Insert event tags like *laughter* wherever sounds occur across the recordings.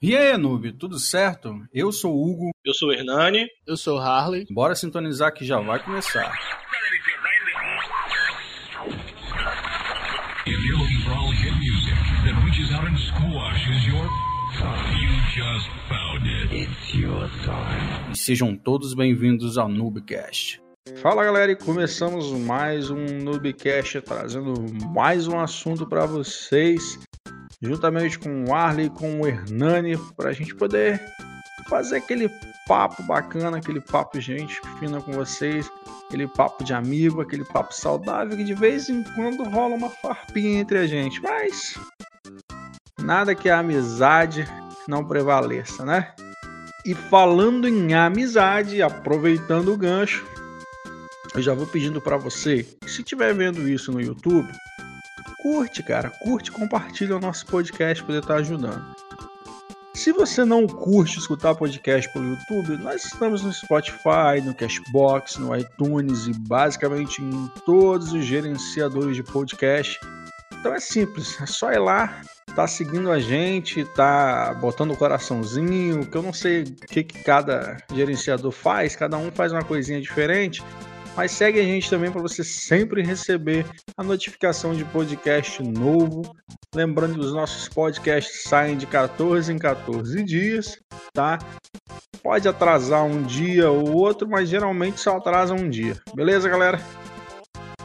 E aí, noob, tudo certo? Eu sou o Hugo. Eu sou o Hernani. Eu sou o Harley. Bora sintonizar que já vai começar. E sejam todos bem-vindos ao Noobcast. Fala galera, e começamos mais um Noobcast trazendo mais um assunto para vocês, juntamente com o Arley e com o Hernani, para a gente poder fazer aquele papo bacana, aquele papo gente fina com vocês, aquele papo de amigo, aquele papo saudável que de vez em quando rola uma farpinha entre a gente, mas nada que a amizade não prevaleça, né? E falando em amizade, aproveitando o gancho, eu já vou pedindo para você, se estiver vendo isso no YouTube, curte, cara, curte, compartilha o nosso podcast poder estar ajudando. Se você não curte escutar podcast pelo YouTube, nós estamos no Spotify, no Cashbox, no iTunes e basicamente em todos os gerenciadores de podcast. Então é simples, é só ir lá, tá seguindo a gente, tá botando o coraçãozinho, que eu não sei o que, que cada gerenciador faz, cada um faz uma coisinha diferente, mas segue a gente também para você sempre receber a notificação de podcast novo. Lembrando que os nossos podcasts saem de 14 em 14 dias, tá? Pode atrasar um dia ou outro, mas geralmente só atrasa um dia. Beleza, galera?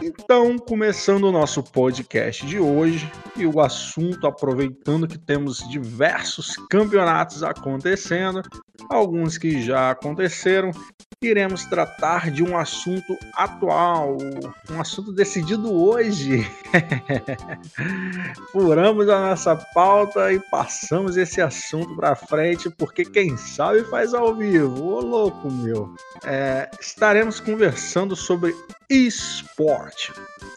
Então, começando o nosso podcast de hoje e o assunto, aproveitando que temos diversos campeonatos acontecendo, alguns que já aconteceram, iremos tratar de um assunto atual, um assunto decidido hoje. *laughs* Furamos a nossa pauta e passamos esse assunto para frente, porque quem sabe faz ao vivo. Ô louco, meu. É, estaremos conversando sobre esporte,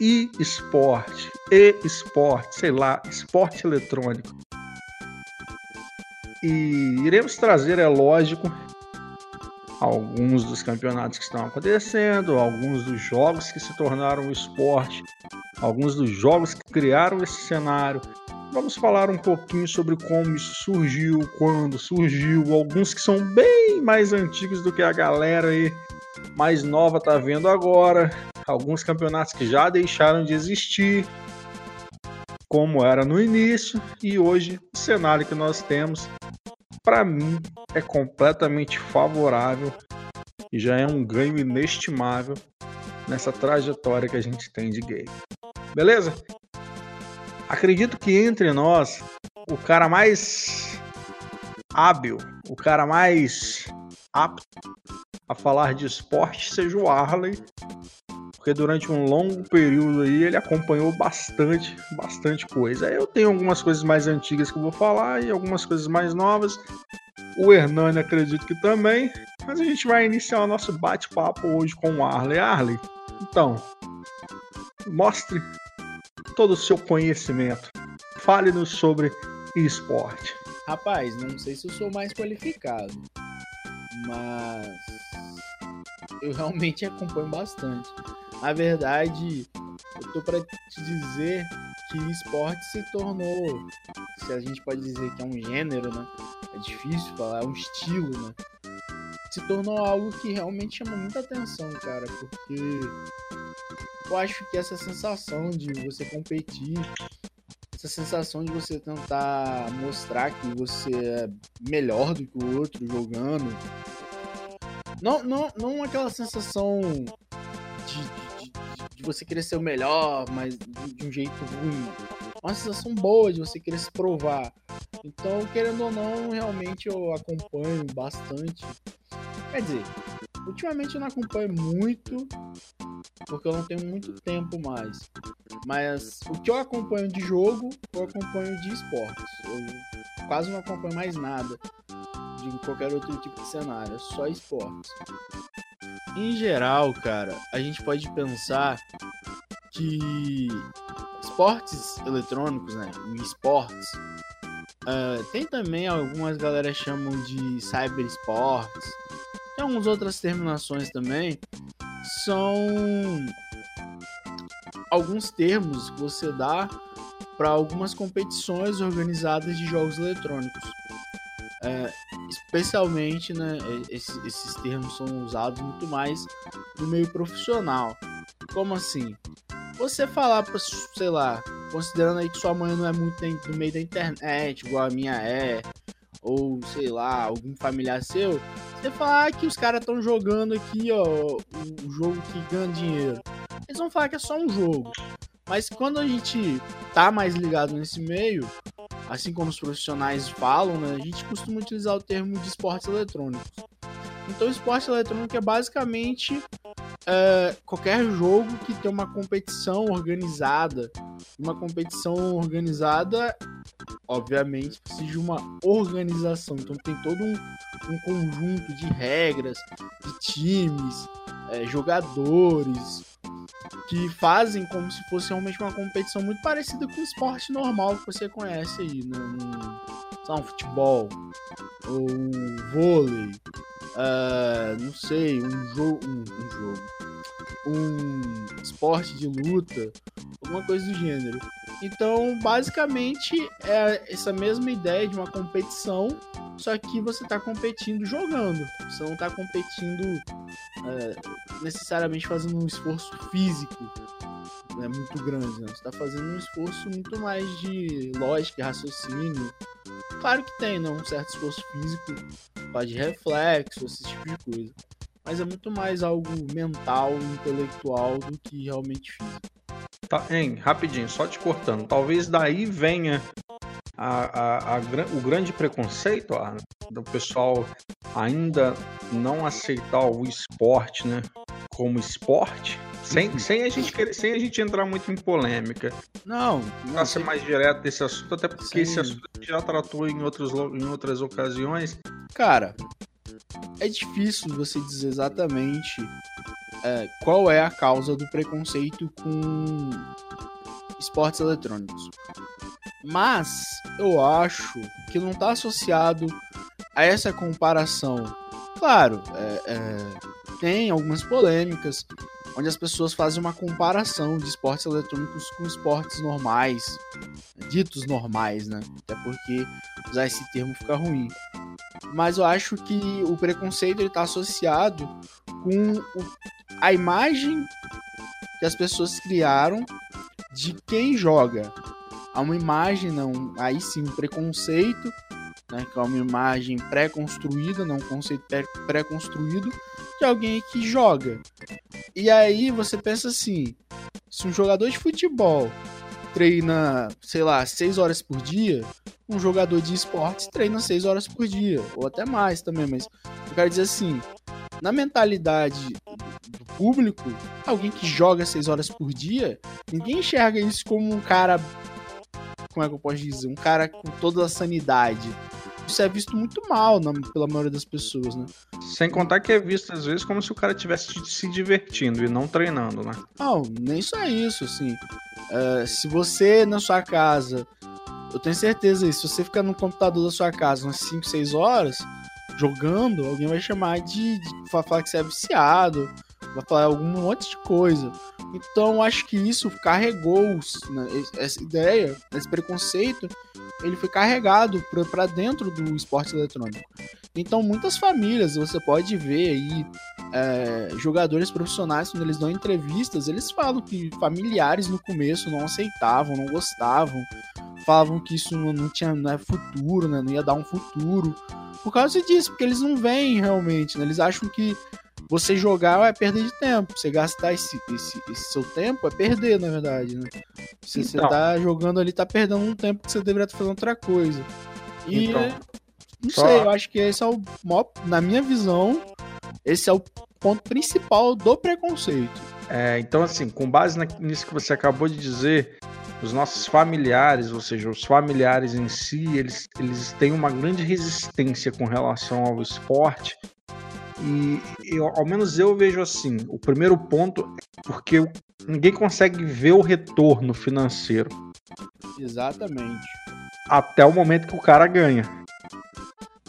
e-esporte, e-esporte, sei lá, esporte eletrônico. E iremos trazer, é lógico, alguns dos campeonatos que estão acontecendo, alguns dos jogos que se tornaram esporte, alguns dos jogos que criaram esse cenário. Vamos falar um pouquinho sobre como isso surgiu, quando surgiu, alguns que são bem mais antigos do que a galera aí mais nova tá vendo agora, alguns campeonatos que já deixaram de existir, como era no início, e hoje o cenário que nós temos para mim é completamente favorável e já é um ganho inestimável nessa trajetória que a gente tem de game. Beleza? Acredito que entre nós, o cara mais hábil, o cara mais apto a falar de esporte seja o Arley, porque durante um longo período aí ele acompanhou bastante, bastante coisa. Eu tenho algumas coisas mais antigas que eu vou falar e algumas coisas mais novas. O Hernani acredito que também, mas a gente vai iniciar o nosso bate-papo hoje com o Arley. Arley, então, mostre todo o seu conhecimento. Fale-nos sobre esporte. Rapaz, não sei se eu sou mais qualificado, mas eu realmente acompanho bastante. Na verdade, eu tô para te dizer que esporte se tornou, se a gente pode dizer que é um gênero, né? É difícil falar, é um estilo, né? Se tornou algo que realmente chama muita atenção, cara, porque eu acho que essa sensação de você competir, essa sensação de você tentar mostrar que você é melhor do que o outro jogando, não, não, não aquela sensação você querer ser o melhor, mas de um jeito ruim. Uma sensação boa de você querer se provar. Então, querendo ou não, realmente eu acompanho bastante. Quer dizer, ultimamente eu não acompanho muito, porque eu não tenho muito tempo mais. Mas o que eu acompanho de jogo, eu acompanho de esportes. Eu quase não acompanho mais nada de qualquer outro tipo de cenário, é só esportes. Em geral, cara, a gente pode pensar que esportes eletrônicos, né, esportes, uh, tem também algumas galera chamam de cyber esportes, tem algumas outras terminações também, são alguns termos que você dá para algumas competições organizadas de jogos eletrônicos. É, especialmente, né, esses, esses termos são usados muito mais no meio profissional. Como assim? Você falar para, sei lá, considerando aí que sua mãe não é muito no meio da internet, igual a minha é, ou sei lá, algum familiar seu, você falar que os caras estão jogando aqui, ó, um jogo que ganha dinheiro. Eles vão falar que é só um jogo. Mas quando a gente tá mais ligado nesse meio, assim como os profissionais falam, né, a gente costuma utilizar o termo de esportes eletrônicos. Então, esporte eletrônico é basicamente é, qualquer jogo que tem uma competição organizada. Uma competição organizada, obviamente, precisa de uma organização. Então, tem todo um, um conjunto de regras, de times, é, jogadores, que fazem como se fosse realmente uma competição muito parecida com o esporte normal que você conhece aí, né? Um, um futebol, ou um vôlei, uh, não sei, um jogo, um, um, jogo, um esporte de luta, alguma coisa do gênero. Então, basicamente, é essa mesma ideia de uma competição, só que você está competindo jogando. Você não está competindo é, necessariamente fazendo um esforço físico né, muito grande. Né? Você está fazendo um esforço muito mais de lógica, raciocínio. Claro que tem né, um certo esforço físico, de reflexo, esse tipo de coisa. Mas é muito mais algo mental, intelectual do que realmente físico. Tá, hein, rapidinho, só te cortando. Talvez daí venha a, a, a, o grande preconceito Arno, do pessoal ainda não aceitar o esporte, né? Como esporte, sem, uhum. sem, a gente querer, sem a gente entrar muito em polêmica. Não. Pra ser mais direto desse assunto, até porque esse assunto a gente já tratou em, outros, em outras ocasiões. Cara, é difícil você dizer exatamente é, qual é a causa do preconceito com esportes eletrônicos. Mas eu acho que não está associado a essa comparação. Claro, é, é, tem algumas polêmicas onde as pessoas fazem uma comparação de esportes eletrônicos com esportes normais, ditos normais, né? Até porque usar esse termo fica ruim. Mas eu acho que o preconceito está associado com a imagem que as pessoas criaram de quem joga. Há uma imagem, não, aí sim, um preconceito, né, que é uma imagem pré-construída, não um conceito pré-construído, de alguém que joga. E aí você pensa assim: se um jogador de futebol treina, sei lá, 6 horas por dia, um jogador de esportes treina 6 horas por dia, ou até mais também, mas eu quero dizer assim, na mentalidade do público, alguém que joga 6 horas por dia, ninguém enxerga isso como um cara como é que eu posso dizer, um cara com toda a sanidade, isso é visto muito mal na, pela maioria das pessoas, né? Sem contar que é visto às vezes como se o cara estivesse se divertindo e não treinando, né? Não, nem só isso, assim. Uh, se você na sua casa, eu tenho certeza isso, se você ficar no computador da sua casa umas 5, 6 horas jogando, alguém vai chamar de, de falar que você é viciado, vai falar algum monte de coisa. Então acho que isso carregou né, essa ideia, esse preconceito, ele foi carregado para dentro do esporte eletrônico. Então muitas famílias, você pode ver aí é, jogadores profissionais quando eles dão entrevistas, eles falam que familiares no começo não aceitavam, não gostavam, falavam que isso não tinha não é futuro, né, não ia dar um futuro por causa disso, porque eles não veem realmente, né, eles acham que você jogar é perder de tempo. Você gastar esse, esse, esse seu tempo é perder, na verdade, né? Se então, você tá jogando ali, tá perdendo um tempo que você deveria estar fazendo outra coisa. E então, não só... sei, eu acho que esse é o maior, na minha visão, esse é o ponto principal do preconceito. É, então, assim, com base nisso que você acabou de dizer, os nossos familiares, ou seja, os familiares em si, eles, eles têm uma grande resistência com relação ao esporte e eu, ao menos eu vejo assim: o primeiro ponto é porque ninguém consegue ver o retorno financeiro. Exatamente. Até o momento que o cara ganha.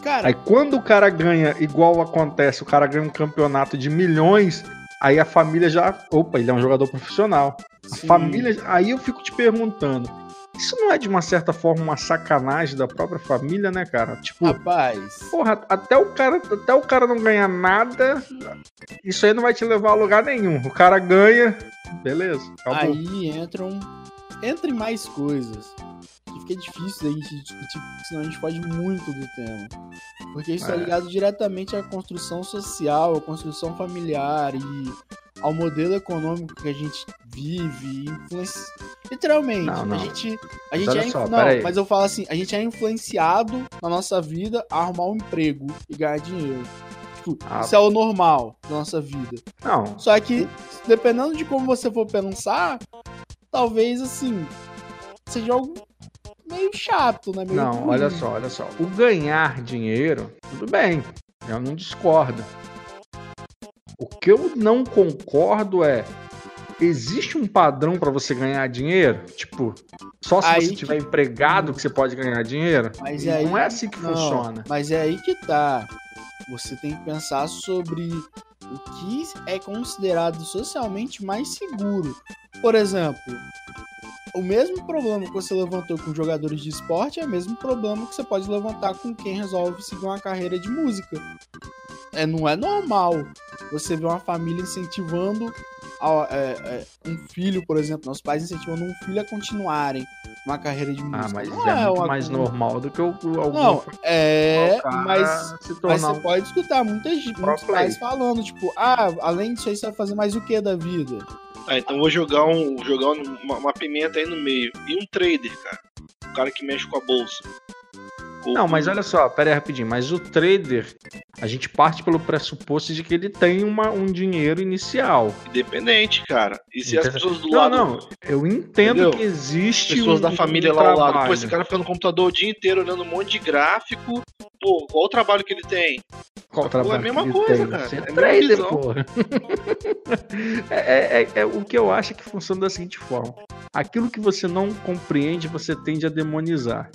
Cara, aí quando o cara ganha, igual acontece, o cara ganha um campeonato de milhões, aí a família já. Opa, ele é um jogador profissional. A família. Aí eu fico te perguntando: Isso não é de uma certa forma uma sacanagem da própria família, né, cara? Tipo, Rapaz, porra, até o cara, até o cara não ganhar nada, isso aí não vai te levar a lugar nenhum. O cara ganha, beleza, acabou. aí entram. Entre mais coisas. Que fica difícil da gente discutir, porque senão a gente foge muito do tema. Porque isso é, É. ligado diretamente à construção social, à construção familiar e ao modelo econômico que a gente vive, influencia... literalmente. Não, não. A gente, a Mas gente é, só, não, mas eu falo assim, a gente é influenciado na nossa vida a arrumar um emprego e ganhar dinheiro. Tipo, Ah. isso é o normal da nossa vida. Não, Só que, dependendo de como você for pensar, talvez assim, seja algo meio chato, né? Meio não, ruim. olha só, olha só. O ganhar dinheiro, tudo bem, eu não discordo. O que eu não concordo é existe um padrão pra você ganhar dinheiro? Tipo, só se Aí você que- tiver empregado que você pode ganhar dinheiro? Mas é aí não é assim que não, funciona. Mas é aí que tá. Você tem que pensar sobre o que é considerado socialmente mais seguro. Por exemplo, o mesmo problema que você levantou com jogadores de esporte é o mesmo problema que você pode levantar com quem resolve seguir uma carreira de música. É, não é normal você ver uma família incentivando a- é, é, um filho, por exemplo, nossos pais incentivando um filho a continuarem uma carreira de música. Ah, mas Não é, muito uma mais normal do que o, o algum Não, é, mas se mas você pode escutar muita gente, muitos pais falando, tipo, ah, além disso aí você vai fazer mais o que da vida? Ah, então vou jogar, um, jogar uma, uma pimenta aí no meio. E um trader, cara. O cara que mexe com a bolsa. Não, mas olha só, pera aí rapidinho. Mas o trader, a gente parte pelo pressuposto de que ele tem uma, um dinheiro inicial. Independente, cara. E se as pessoas do Não, lado. não. Eu entendo Entendeu? que existe. Pessoas um- da família um lá ao lado. trabalho. Pô, esse cara fica no computador o dia inteiro olhando um monte de gráfico. Pô, qual o trabalho que ele tem? Qual o trabalho é a mesma que ele coisa, tem? cara. Você É é trader, porra. *laughs* é, é- é- é o que eu acho que funciona da seguinte forma: aquilo que você não compreende, você tende a demonizar.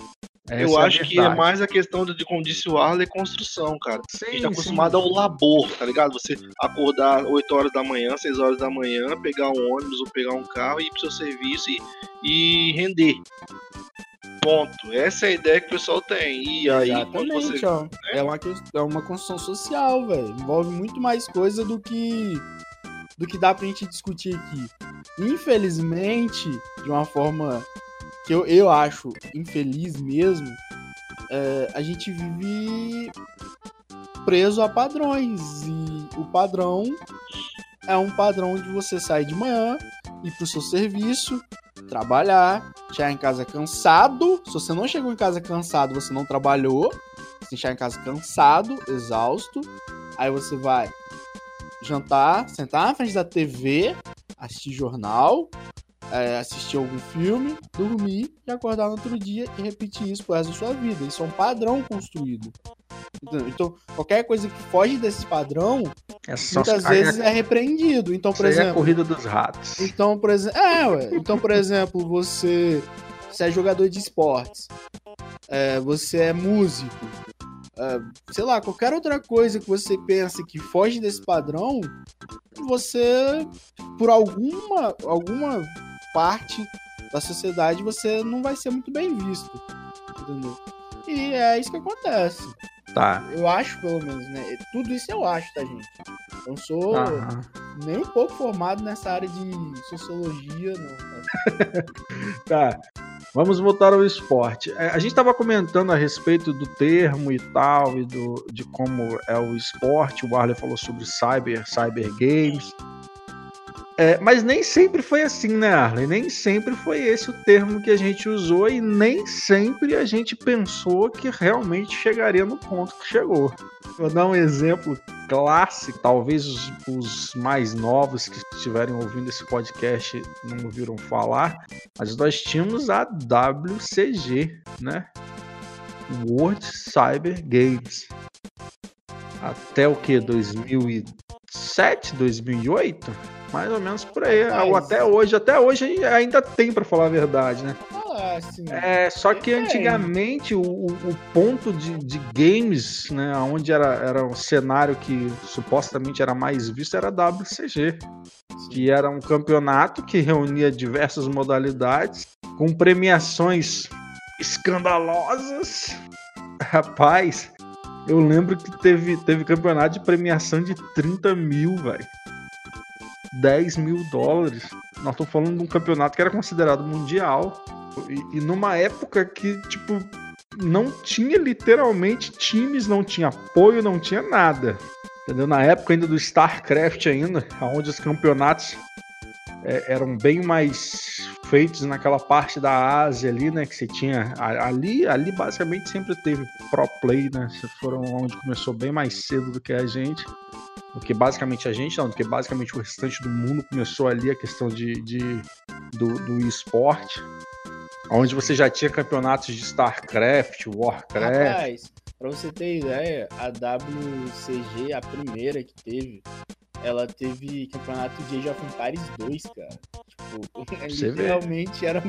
Eu é acho que é mais a questão de, como disse o Arley, construção, cara. Sim, A gente tá sim. acostumado ao labor, tá ligado? Você acordar 8 horas da manhã, 6 horas da manhã, pegar um ônibus ou pegar um carro e ir pro seu serviço e, e render. Ponto. Essa é a ideia que o pessoal tem. E aí, quando Exatamente, você. ó. É uma, é uma construção social, velho. Envolve muito mais coisa do que do que dá pra gente discutir aqui. Infelizmente, de uma forma que eu, eu acho infeliz mesmo, é, a gente vive preso a padrões. E o padrão é um padrão de você sair de manhã, ir pro seu serviço, trabalhar, chegar em casa cansado. Se você não chegou em casa cansado, você não trabalhou. Você chegar em casa cansado, exausto. Aí você vai jantar, sentar na frente da TV, assistir jornal, é, assistir algum filme, dormir e acordar no outro dia e repetir isso pro resto da sua vida. Isso é um padrão construído. Entendeu? Então, qualquer coisa que foge desse padrão, É muitas aí é- vezes é repreendido. Então, por isso aí é a exemplo, corrida dos ratos. então, por exemplo, é, ué. Então, por exemplo, você, você é jogador de esportes, é, você é músico, é, sei lá, qualquer outra coisa que você pensa que foge desse padrão, você, por alguma, alguma parte da sociedade, você não vai ser muito bem visto, entendeu? E é isso que acontece. Tá. Eu acho, pelo menos, né? Tudo isso eu acho, tá, gente? Eu não sou nem um pouco formado nessa área de sociologia, não. tá? *laughs* Tá. Vamos voltar ao esporte. É, A gente estava comentando a respeito do termo e tal, e do, de como é o esporte. O Arley falou sobre cyber, cyber games. É, mas nem sempre foi assim, né, Arley? Nem sempre foi esse o termo que a gente usou e nem sempre a gente pensou que realmente chegaria no ponto que chegou. Vou dar um exemplo clássico, talvez os, os mais novos que estiverem ouvindo esse podcast não ouviram falar, mas nós tínhamos a WCG, né? World Cyber Games. Até o que? 2007, 2008? Mais ou menos por aí. Ou até hoje. Até hoje ainda tem, para falar a verdade, né? Ah, assim, É, só que antigamente o, o- ponto de, de games, né, onde era, era um cenário que supostamente era mais visto, era WCG, que era um campeonato que reunia diversas modalidades, com premiações escandalosas. *laughs* Rapaz, eu lembro que teve, teve campeonato de premiação de 30 mil, velho. 10 mil dólares. Nós estamos falando de um campeonato que era considerado mundial. E, e, numa época que, tipo, não tinha literalmente times, não tinha apoio, não tinha nada. Entendeu? Na época ainda do StarCraft ainda, onde os campeonatos é, eram bem mais feitos naquela parte da Ásia ali, né? Que você tinha. Ali, ali basicamente sempre teve pro play, né? Foram onde começou bem mais cedo do que a gente. Do que basicamente a gente, não, do que basicamente o restante do mundo começou ali a questão de, de do, do esporte. Onde você já tinha campeonatos de StarCraft, Warcraft. Rapaz, pra você ter ideia, a WCG, a primeira que teve, ela teve campeonato de Age of Empires 2, cara. Tipo, *laughs* Você literalmente vê. era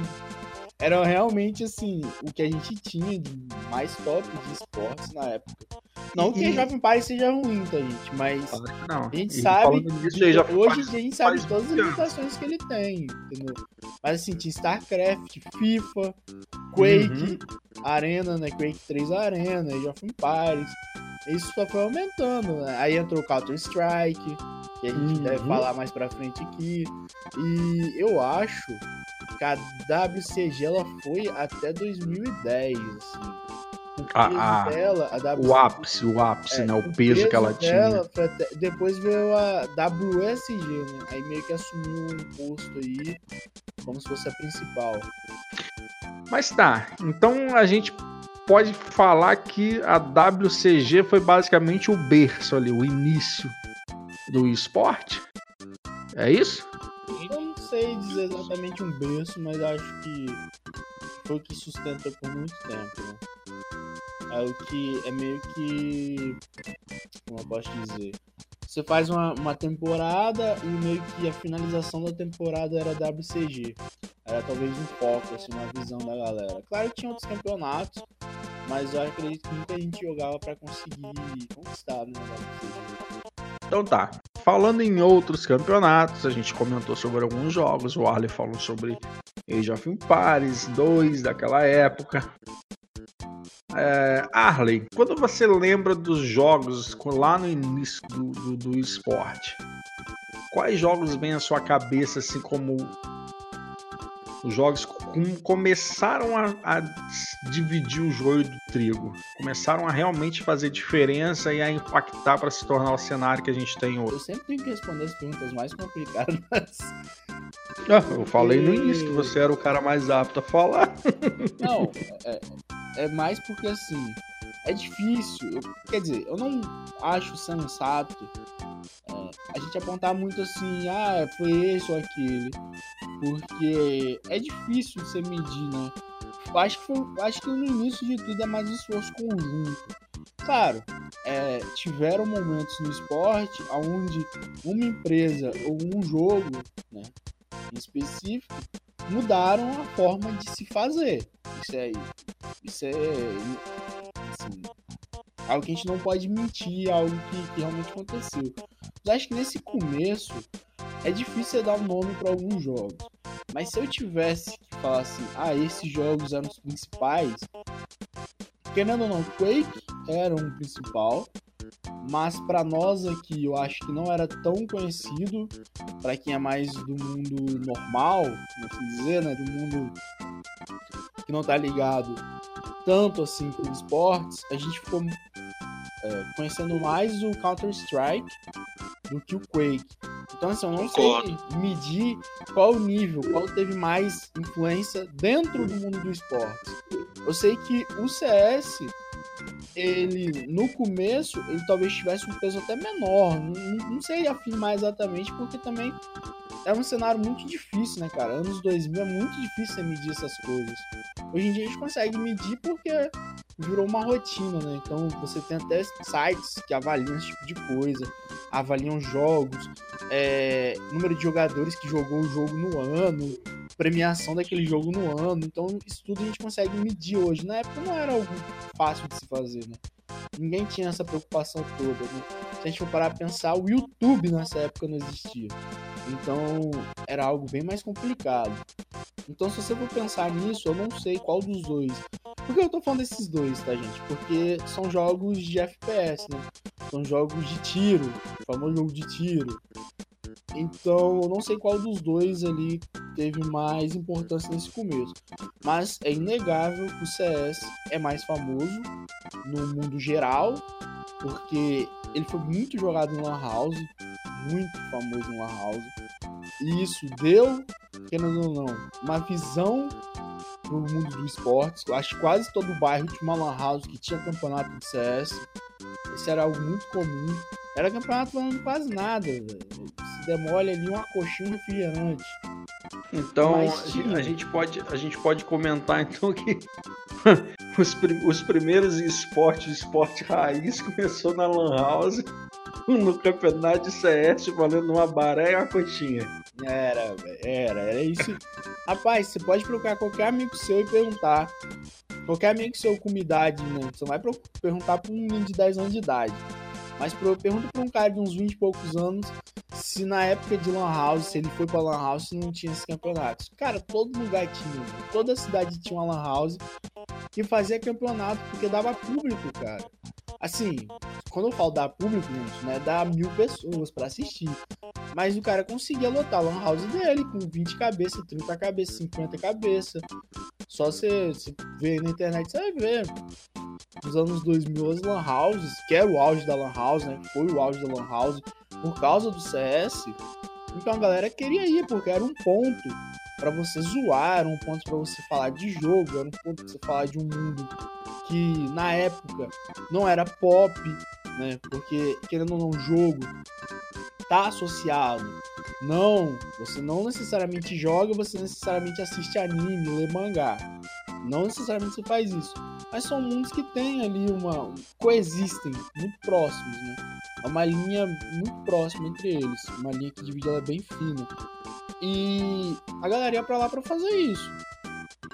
era realmente assim o que a gente tinha de mais top de esportes na época. Não e... que Age of Empires seja ruim, tá, gente? Mas não. a gente sabe. Disso, hoje a gente sabe todas as limitações que ele tem, entendeu? Mas assim, tinha StarCraft, FIFA, Quake, uhum. Arena, né? Quake 3 Arena, Age of Empires. Isso só foi aumentando, né? Aí entrou Counter-Strike, que a gente uhum. deve falar mais pra frente aqui. E eu acho a WCG ela foi até 2010, assim. A, a, dela, a WCG, o ápice, o ápice, é, né? O, o peso, peso, que ela tinha. Até, depois veio a WSG, né? Aí meio que assumiu um posto aí, como se fosse a principal. Mas tá, então a gente pode falar que a WCG foi basicamente o berço ali, o início do esporte? É isso? Sei dizer exatamente um berço, mas acho que foi o que sustenta por muito tempo. Né? É o que é meio que. Como eu posso dizer? Você faz uma, uma temporada e meio que a finalização da temporada era WCG. Era talvez um foco, assim, uma visão da galera. Claro que tinha outros campeonatos, mas eu acredito que muita gente jogava para conseguir conquistar, né? Então tá. Falando em outros campeonatos, a gente comentou sobre alguns jogos. O Arley falou sobre Age of Empires 2 daquela época. É, Arley, quando você lembra dos jogos lá no início do, do, do esporte, quais jogos vêm à sua cabeça assim como os jogos começaram a, a, dividir o joio do trigo, começaram a realmente fazer diferença e a impactar para se tornar o cenário que a gente tem hoje. Eu sempre tenho que responder as perguntas mais complicadas. Ah, eu falei no início que você era o cara mais apto a falar. *laughs* Não, é, é mais porque assim, é difícil. Eu, quer dizer, eu não acho sensato é, a gente apontar muito assim, ah, foi esse ou aquele. Porque é difícil você medir, né? Acho que, foi, acho que no início de tudo é mais esforço conjunto. Claro, é, tiveram momentos no esporte onde uma empresa ou um jogo né, em específico mudaram a forma de se fazer. Isso é, isso é assim, algo que a gente não pode mentir, algo que, que realmente aconteceu. Mas acho que nesse começo é difícil dar um nome para alguns jogos. Mas se eu tivesse que falar assim, ah, esses jogos eram os principais, querendo ou não, Quake era um principal, mas para nós aqui eu acho que não era tão conhecido, para quem é mais do mundo normal, assim dizer, né, do mundo que não tá ligado tanto assim com esportes, a gente ficou é, conhecendo mais o Counter Strike do que o Quake. Então, assim, eu não Concordo. sei medir qual nível, qual teve mais influência dentro do mundo do esporte. Eu sei que o CS, ele, no começo, ele talvez tivesse um peso até menor. Não, não sei afirmar exatamente, porque também é um cenário muito difícil, né, cara? Anos 2000 é muito difícil você medir essas coisas. Hoje em dia a gente consegue medir porque virou uma rotina, né? Então você tem até sites que avaliam esse tipo de coisa, avaliam jogos, é, número de jogadores que jogou o jogo no ano, premiação daquele jogo no ano. Então isso tudo a gente consegue medir hoje. Na época não era algo fácil de se fazer, né? Ninguém tinha essa preocupação toda, né? Se a gente for parar pra pensar, o YouTube nessa época não existia. Então era algo bem mais complicado. Então, se você for pensar nisso, eu não sei qual dos dois. Por que eu tô falando desses dois, tá, gente? Porque são jogos de FPS, né? São jogos de tiro, o famoso jogo de tiro. Então, eu não sei qual dos dois ali teve mais importância nesse começo. Mas é inegável que o CS é mais famoso no mundo geral, porque ele foi muito jogado em Lan House, muito famoso em Lan House. E isso deu, querendo ou não, uma visão pro mundo do esportes. Eu acho que quase todo bairro tinha uma Lan House que tinha campeonato de CS. Isso era algo muito comum. Era campeonato falando quase nada, velho. Se demole ali uma coxinha, um refrigerante. Então a gente, pode, a gente pode comentar então que *laughs* os, os primeiros esportes, esporte raiz, *laughs* começou na Lan House, *laughs* no campeonato de CS, valendo uma baré e uma coxinha. Era, era, era isso. Rapaz, você pode procurar qualquer amigo seu e perguntar. Qualquer amigo seu com idade, né? Você vai perguntar pra um menino de 10 anos de idade. Mas pergunta pra um cara de uns 20 e poucos anos se na época de Lan House, se ele foi pra Lan House, não tinha esses campeonatos. Cara, todo lugar tinha. Toda cidade tinha uma Lan House que fazia campeonato porque dava público, cara. Assim, quando eu falo dar público, gente, né? Dá mil pessoas para assistir. Mas o cara conseguia lotar a Lan House dele com 20 cabeças, 30 cabeças, 50 cabeças. Só você, ver na internet, você vai ver. Nos anos 2000, as Lan Houses, que era o auge da Lan House, né? Foi o auge da Lan House por causa do CS. Então a galera queria ir, porque era um ponto para você zoar, era um ponto para você falar de jogo, era um ponto para você falar de um mundo que na época não era pop, né? Porque querendo ou não, jogo tá associado. Não, você não necessariamente joga, você necessariamente assiste anime, lê mangá. Não necessariamente você faz isso. Mas são mundos que têm ali uma. coexistem, muito próximos, né? É uma linha muito próxima entre eles. Uma linha que divide ela bem fina. E a galera ia pra lá pra fazer isso.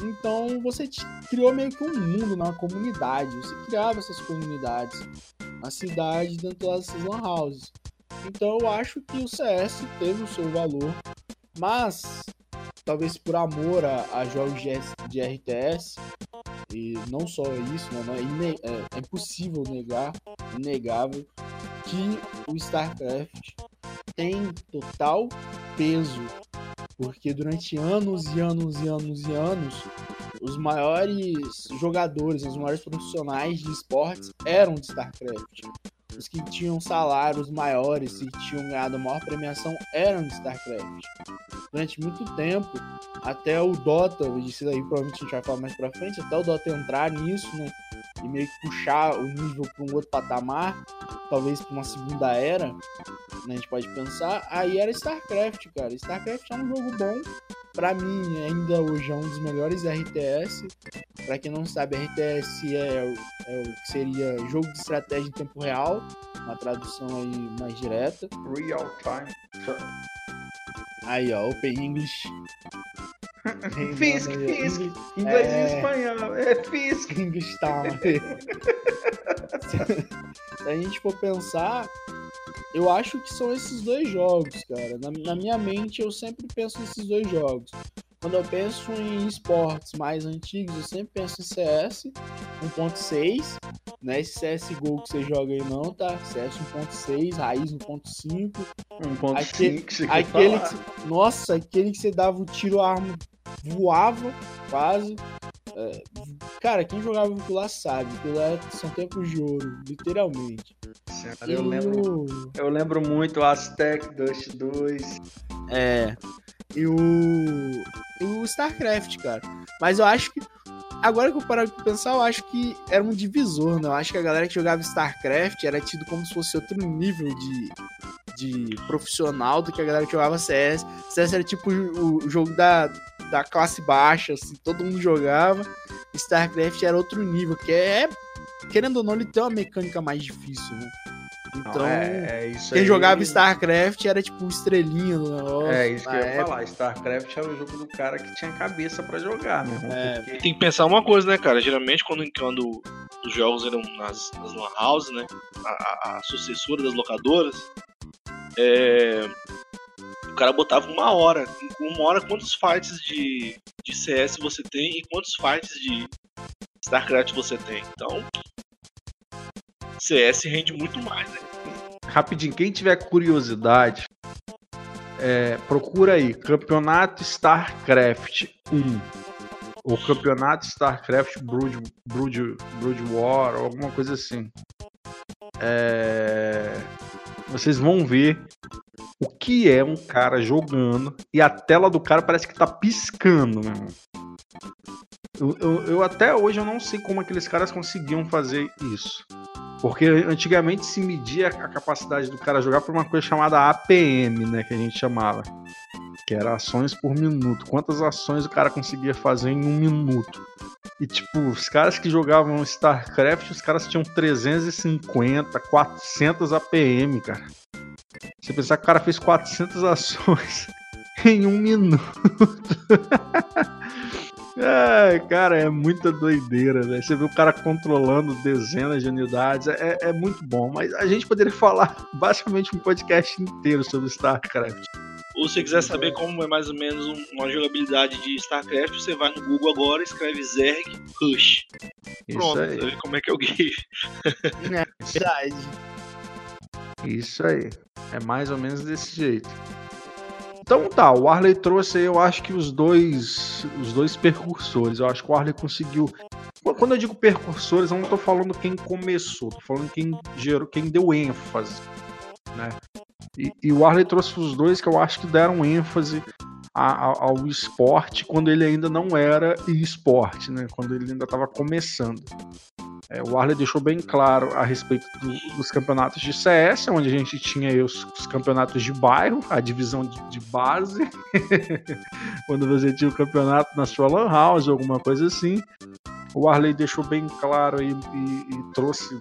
Então você criou meio que um mundo, uma comunidade. Você criava essas comunidades na cidade dentro dessas lan houses. Então eu acho que o CS teve o seu valor, mas talvez por amor a, a jogos de, de, RTS, e não só isso, né, é, é, é impossível negar, inegável, que o StarCraft tem total peso porque durante anos e anos e anos e anos, os maiores jogadores, os maiores profissionais de esportes eram de StarCraft. Os que tinham salários maiores e tinham ganhado maior premiação eram de StarCraft. Durante muito tempo, até o Dota, isso aí provavelmente a gente vai falar mais pra frente, até o Dota entrar nisso, né? E meio que puxar o nível para um outro patamar, talvez para uma segunda era, né, a gente pode pensar, aí era StarCraft, cara. StarCraft é um jogo bom. Pra mim, ainda hoje é um dos melhores RTS. Pra quem não sabe, RTS é, é o que seria jogo de estratégia em tempo real. Uma tradução aí mais direta. Real time. Aí, ó, Open English. *laughs* Fisk, Fisk. Inglês é... e espanhol. É Fisk. English Town. *laughs* *laughs* Se a gente for pensar, eu acho que são esses dois jogos, cara. Na, na, minha mente, eu sempre penso nesses dois jogos. Quando eu penso em esportes mais antigos, eu sempre penso em CS 1.6, não é esse CSGO que você joga aí não, tá? CS 1.6, Raiz 1.5. 1.5 aquele, que aquele que, Nossa, aquele que você dava o tiro, a arma voava quase. É, cara, quem jogava aquilo lá sabe, lá são tempos de ouro, literalmente. Senhora, eu, lembro, eu lembro muito Aztec Dust 2. É. E o. E o StarCraft, cara. Mas eu acho que. Agora que eu paro de pensar, eu acho que era um divisor, né? Eu acho que a galera que jogava StarCraft era tido como se fosse outro nível de, de profissional do que a galera que jogava CS. CS era tipo o jogo da, da classe baixa, assim, todo mundo jogava. StarCraft era outro nível, que é, querendo ou não, ele tem uma mecânica mais difícil, né? Então, é, é quem aí... jogava StarCraft era tipo estrelinha do negócio. É isso que eu ia época. falar. StarCraft era o jogo do cara que tinha cabeça para jogar, meu irmão. É. Porque... Tem que pensar uma coisa, né, cara? Geralmente, quando, quando os jogos eram nas, nas Lan House, né? A, a, a sucessora das locadoras, é, cara botava uma hora. Uma hora, quantos fights de, de CS você tem e quantos fights de StarCraft você tem? Então, CS rende muito mais, né? Rapidinho, quem tiver curiosidade, é, procura aí Campeonato StarCraft 1 ou Campeonato StarCraft Brood, Brood, Brood War alguma coisa assim. É, vocês vão ver o que é um cara jogando e a tela do cara parece que tá piscando, meu irmão. Eu, eu, eu, até hoje eu não sei como aqueles caras conseguiam fazer isso. Porque antigamente se media a capacidade do cara jogar por uma coisa chamada APM, né? Que a gente chamava. Que era ações por minuto. Quantas ações o cara conseguia fazer em um minuto. E tipo, os caras que jogavam StarCraft, os caras tinham 350, 400 APM, cara. Você pensar que o cara fez 400 ações *laughs* em um minuto. *laughs* É, cara, é muita doideira, né? Você vê o cara controlando dezenas de unidades, é, é muito bom. Mas a gente poderia falar *laughs* basicamente um podcast inteiro sobre StarCraft. Ou se você quiser saber como é mais ou menos uma jogabilidade de StarCraft, você vai no Google agora, escreve Zerg Rush. Pronto, Isso aí. como é que é o game. *laughs* É verdade. Isso aí. É mais ou menos desse jeito. Então tá, o Arley trouxe aí, eu acho que os dois, os dois percursores. Eu acho que o Arley conseguiu. Quando eu digo percursores, eu não tô falando quem começou, tô falando quem gerou, quem deu ênfase, né? E, e o Arley trouxe os dois que eu acho que deram ênfase ao esporte quando ele ainda não era esporte, né? Quando ele ainda estava começando. É, o Arley deixou bem claro a respeito do, dos campeonatos de CS, onde a gente tinha os, os campeonatos de bairro, a divisão de, de base, *laughs* quando você tinha o campeonato na sua lan house, alguma coisa assim. O Arley deixou bem claro e, e, e trouxe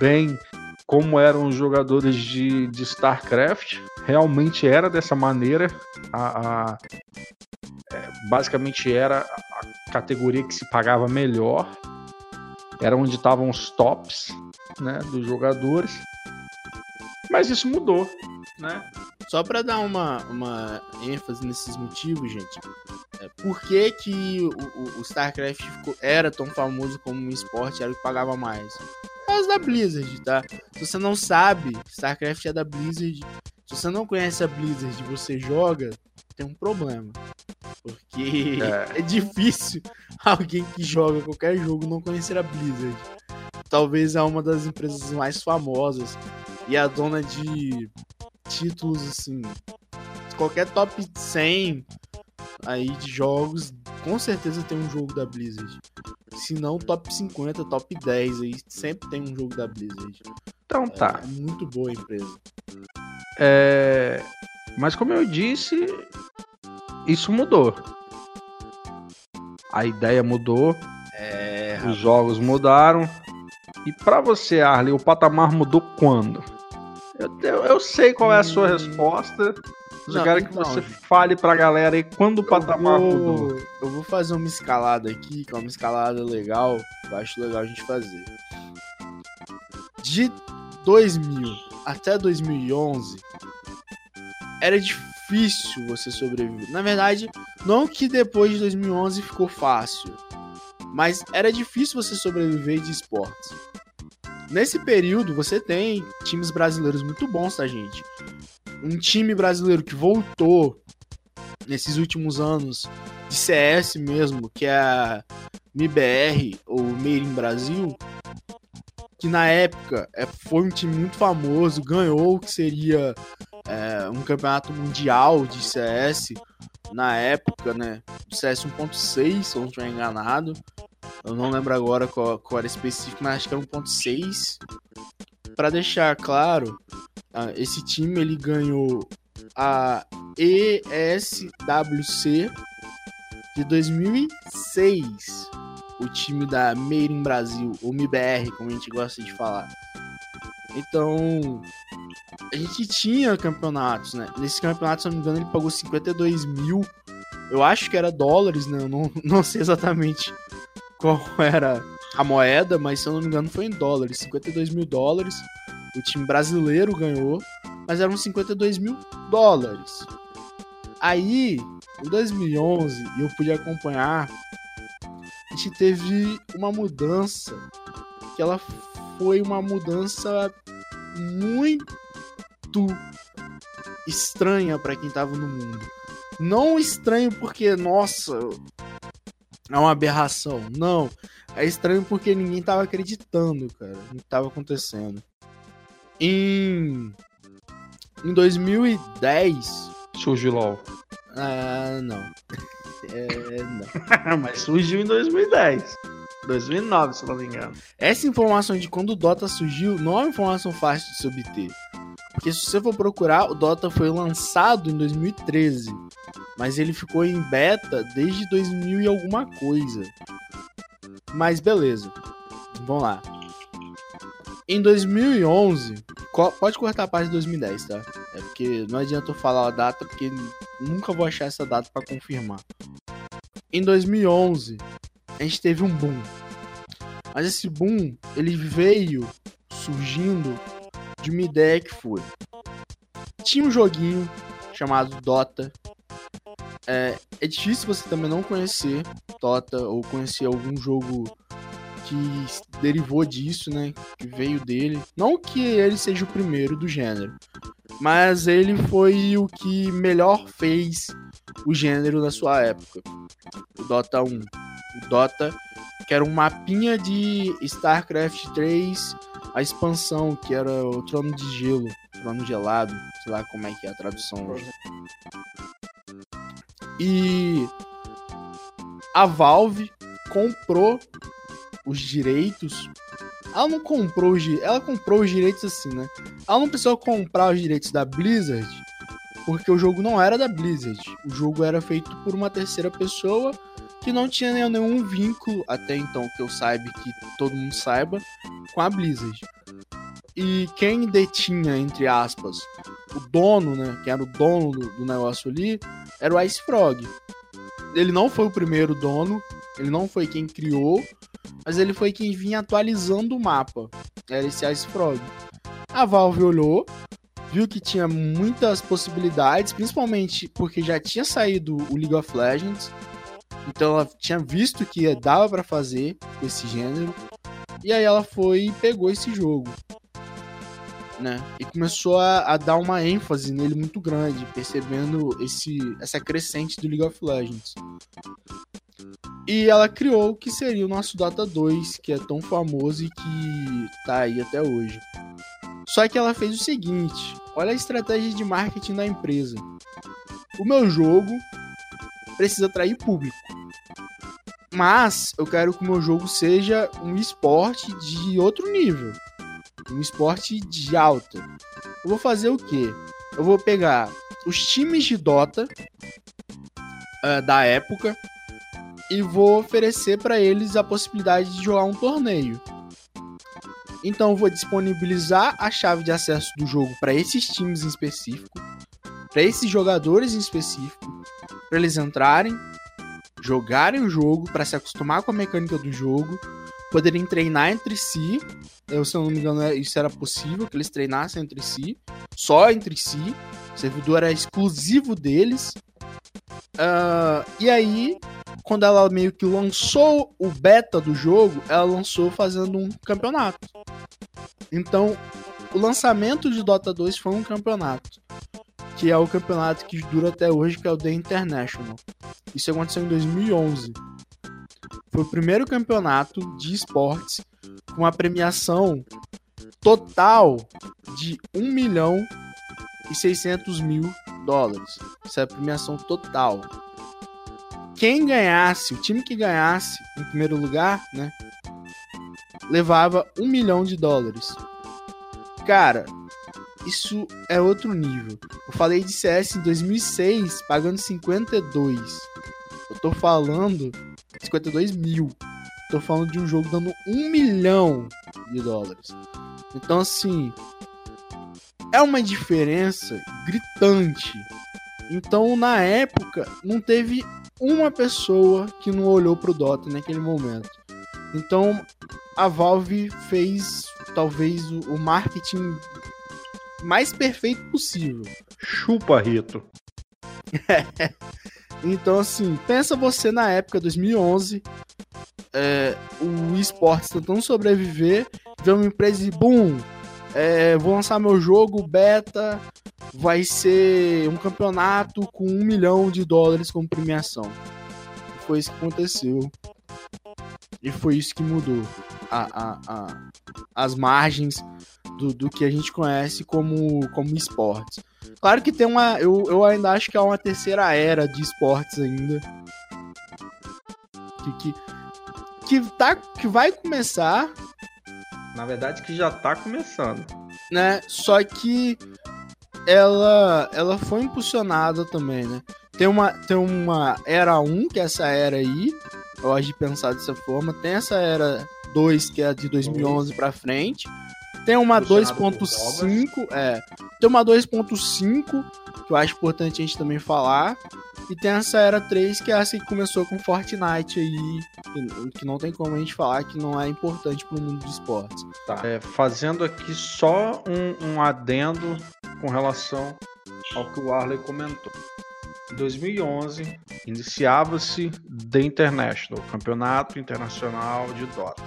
bem como eram os jogadores de, de StarCraft. Realmente era dessa maneira. A, a é, basicamente era a categoria que se pagava melhor era onde estavam os tops né, dos jogadores. Mas isso mudou, né? Só para dar uma, uma ênfase nesses motivos, gente, é, por que, que o, o, StarCraft ficou, era tão famoso como um esporte, era o que pagava mais? Causa da Blizzard, tá? Se você não sabe, StarCraft é da Blizzard. Se você não conhece a Blizzard e você joga, tem um problema. Porque é. *laughs* é. difícil alguém que joga qualquer jogo não conhecer a Blizzard. Talvez é uma das empresas mais famosas e a dona de títulos assim. Qualquer top 100 aí de jogos, com certeza tem um jogo da Blizzard. Se não, top 50, top 10 aí, sempre tem um jogo da Blizzard. Então tá. É muito boa a empresa. É... Mas como eu disse, isso mudou. A ideia mudou. É, os jogos mudaram. E para você, Arley, o patamar mudou quando? Eu, eu, eu sei qual é a sua hum... resposta. Eu quero que então, você fale pra galera aí quando o patamar vou, mudou. Eu vou fazer uma escalada aqui, que é uma escalada legal. Eu acho legal a gente fazer. De 2000 até 2011, era difícil difícil você sobreviver. Na verdade, não que depois de 2011 ficou fácil, mas era difícil você sobreviver de esportes. Nesse período, você tem times brasileiros muito bons, tá, gente? Um time brasileiro que voltou nesses últimos anos de CS mesmo, que é a MIBR, ou Made in Brasil, que na época é, foi um time muito famoso, ganhou o que seria é, um campeonato mundial de CS na época, né? CS 1.6, se eu não estiver enganado. Eu não lembro agora qual, qual era específico, mas acho que era 1.6. Para deixar claro, esse time ele ganhou a ESWC de 2006. O time da Made in Brasil, ou MIBR, como a gente gosta de falar. Então, a gente tinha campeonatos, né? Nesse campeonato, se eu não me engano, ele pagou 52 mil. Eu acho que era dólares, né? Eu não, *laughs* não sei exatamente qual era a moeda, mas se eu não me engano foi em dólares. 52 mil dólares. O time brasileiro ganhou, mas eram 52 mil dólares. Aí, em 2011, e eu pude acompanhar, a gente teve uma mudança que ela foi uma mudança muito estranha para quem tava no mundo. Não estranho porque, nossa, é uma aberração. Não. É estranho porque ninguém tava acreditando, cara, no que tava acontecendo. Em em 2010 surgiu LOL. Ah, não. *laughs* É, não. *laughs* Mas surgiu em 2010. 2009, se não me engano. Essa informação de quando o Dota surgiu não é uma informação fácil de se obter. Porque se você for procurar, o Dota foi lançado em 2013. Mas ele ficou em beta desde 2000 e alguma coisa. Mas beleza. Vamos lá. Em 2011, pode cortar a parte de 2010, tá? É porque não adianta eu falar a data, porque nunca vou achar essa data para confirmar. Em 2011, a gente teve um boom. Mas esse boom, ele veio surgindo de uma ideia que foi. Tinha um joguinho chamado Dota. É, é difícil você também não conhecer Dota ou conhecer algum jogo que derivou disso, né? Que veio dele. Não que ele seja o primeiro do gênero, mas ele foi o que melhor fez o gênero na sua época. O Dota 1. O Dota, que era um mapinha de StarCraft 3, a expansão, que era o Trono de Gelo, Trono Gelado, sei lá como é que é a tradução hoje. E a Valve comprou os direitos. Ela não comprou os ela comprou os direitos assim, né? Ela não precisou comprar os direitos da Blizzard, porque o jogo não era da Blizzard. O jogo era feito por uma terceira pessoa que não tinha nenhum vínculo até então que eu saiba que todo mundo saiba com a Blizzard. E quem detinha entre aspas o dono, né, que era o dono do, do negócio ali, era o Ice Frog. Ele não foi o primeiro dono, ele não foi quem criou, mas ele foi quem vinha atualizando o mapa. Era esse Ice Frog. A Valve olhou, viu que tinha muitas possibilidades, principalmente porque já tinha saído o League of Legends. Então ela tinha visto que dava para fazer esse gênero. E aí ela foi e pegou esse jogo. Né? E começou a, a, dar uma ênfase nele muito grande, percebendo esse, essa crescente do League of Legends. E ela criou o que seria o nosso Dota 2, que é tão famoso e que tá aí até hoje. Só que ela fez o seguinte: olha a estratégia de marketing da empresa. O meu jogo precisa atrair público. Mas eu quero que o meu jogo seja um esporte de outro nível. Um esporte de alta. Eu vou fazer o quê? Eu vou pegar os times de Dota uh, da época e vou oferecer para eles a possibilidade de jogar um torneio. Então vou disponibilizar a chave de acesso do jogo para esses times em específico, para esses jogadores em específico, para eles entrarem, jogarem o jogo, para se acostumar com a mecânica do jogo, poderem treinar entre si. Eu, se eu não me engano, é, isso era possível, que eles treinassem entre si, só entre si. O servidor era exclusivo deles. Uh, e aí quando ela meio que lançou o beta do jogo, ela lançou fazendo um campeonato. Então, o lançamento de Dota 2 foi um campeonato, que é o campeonato que dura até hoje, que é o The International. Isso aconteceu em 2011. Foi o primeiro campeonato de esportes com uma premiação total de 1 milhão e 600 mil dólares. Essa é a premiação total quem ganhasse, o time que ganhasse em primeiro lugar, né, levava um milhão de dólares. Cara, isso é outro nível. Eu falei de CS em 2006 pagando 52. Eu tô falando 52 mil. Tô falando de um jogo dando um milhão de dólares. Então, assim, é uma diferença gritante. Então, na época, não teve uma pessoa que não olhou pro Dota naquele momento. Então a Valve fez talvez o marketing mais perfeito possível. Chupa, Rito. *laughs* então, assim, pensa você na época, 2011, é, o esportes tentando sobreviver, vê uma empresa e boom, é, vou lançar meu jogo beta, vai ser um campeonato com um milhão de dólares como premiação. Foi isso que aconteceu. E foi isso que mudou a, a, a as margens do, do que a gente conhece como, como esportes. Claro que tem uma. Eu, eu ainda acho que há uma terceira era de esportes ainda. Que, que, que, tá, que vai começar. Na verdade, que já tá começando. Né? Só que ela, ela foi impulsionada também, né? Tem uma, tem uma era 1, que é essa era aí. Eu acho de pensar dessa forma. Tem essa era 2, que é de 2011 para frente. Tem uma 2.5, é. Tem uma 2.5, que eu acho importante a gente também falar. E tem essa era 3, que é essa que começou com Fortnite aí, que não tem como a gente falar que não é importante para o mundo dos esportes. Tá. É, fazendo aqui só um, um adendo com relação ao que o Arley comentou. Em 2011, iniciava-se The International, Campeonato Internacional de Dota.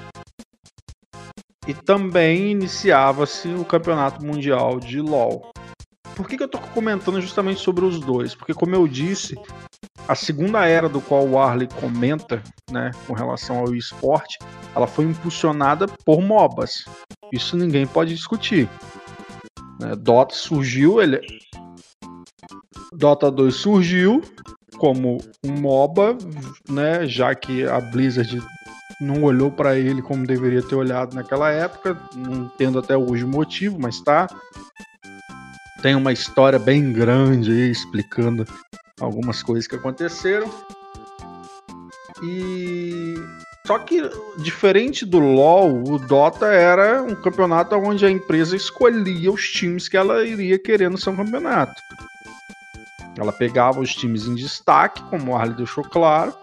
E também iniciava-se o Campeonato Mundial de LoL. Por que, que eu estou comentando justamente sobre os dois? Porque, como eu disse, a segunda era do qual o Arley comenta, né, com relação ao esporte, ela foi impulsionada por MOBAs. Isso ninguém pode discutir. Né? Dota surgiu, ele... Dota 2 surgiu como um MOBA, né, já que a Blizzard não olhou para ele como deveria ter olhado naquela época, não entendo até hoje o motivo, mas tá. Tem uma história bem grande aí explicando algumas coisas que aconteceram. E só que diferente do LoL, o Dota era um campeonato onde a empresa escolhia os times que ela iria querer no seu campeonato. Ela pegava os times em destaque, como o Arley deixou claro,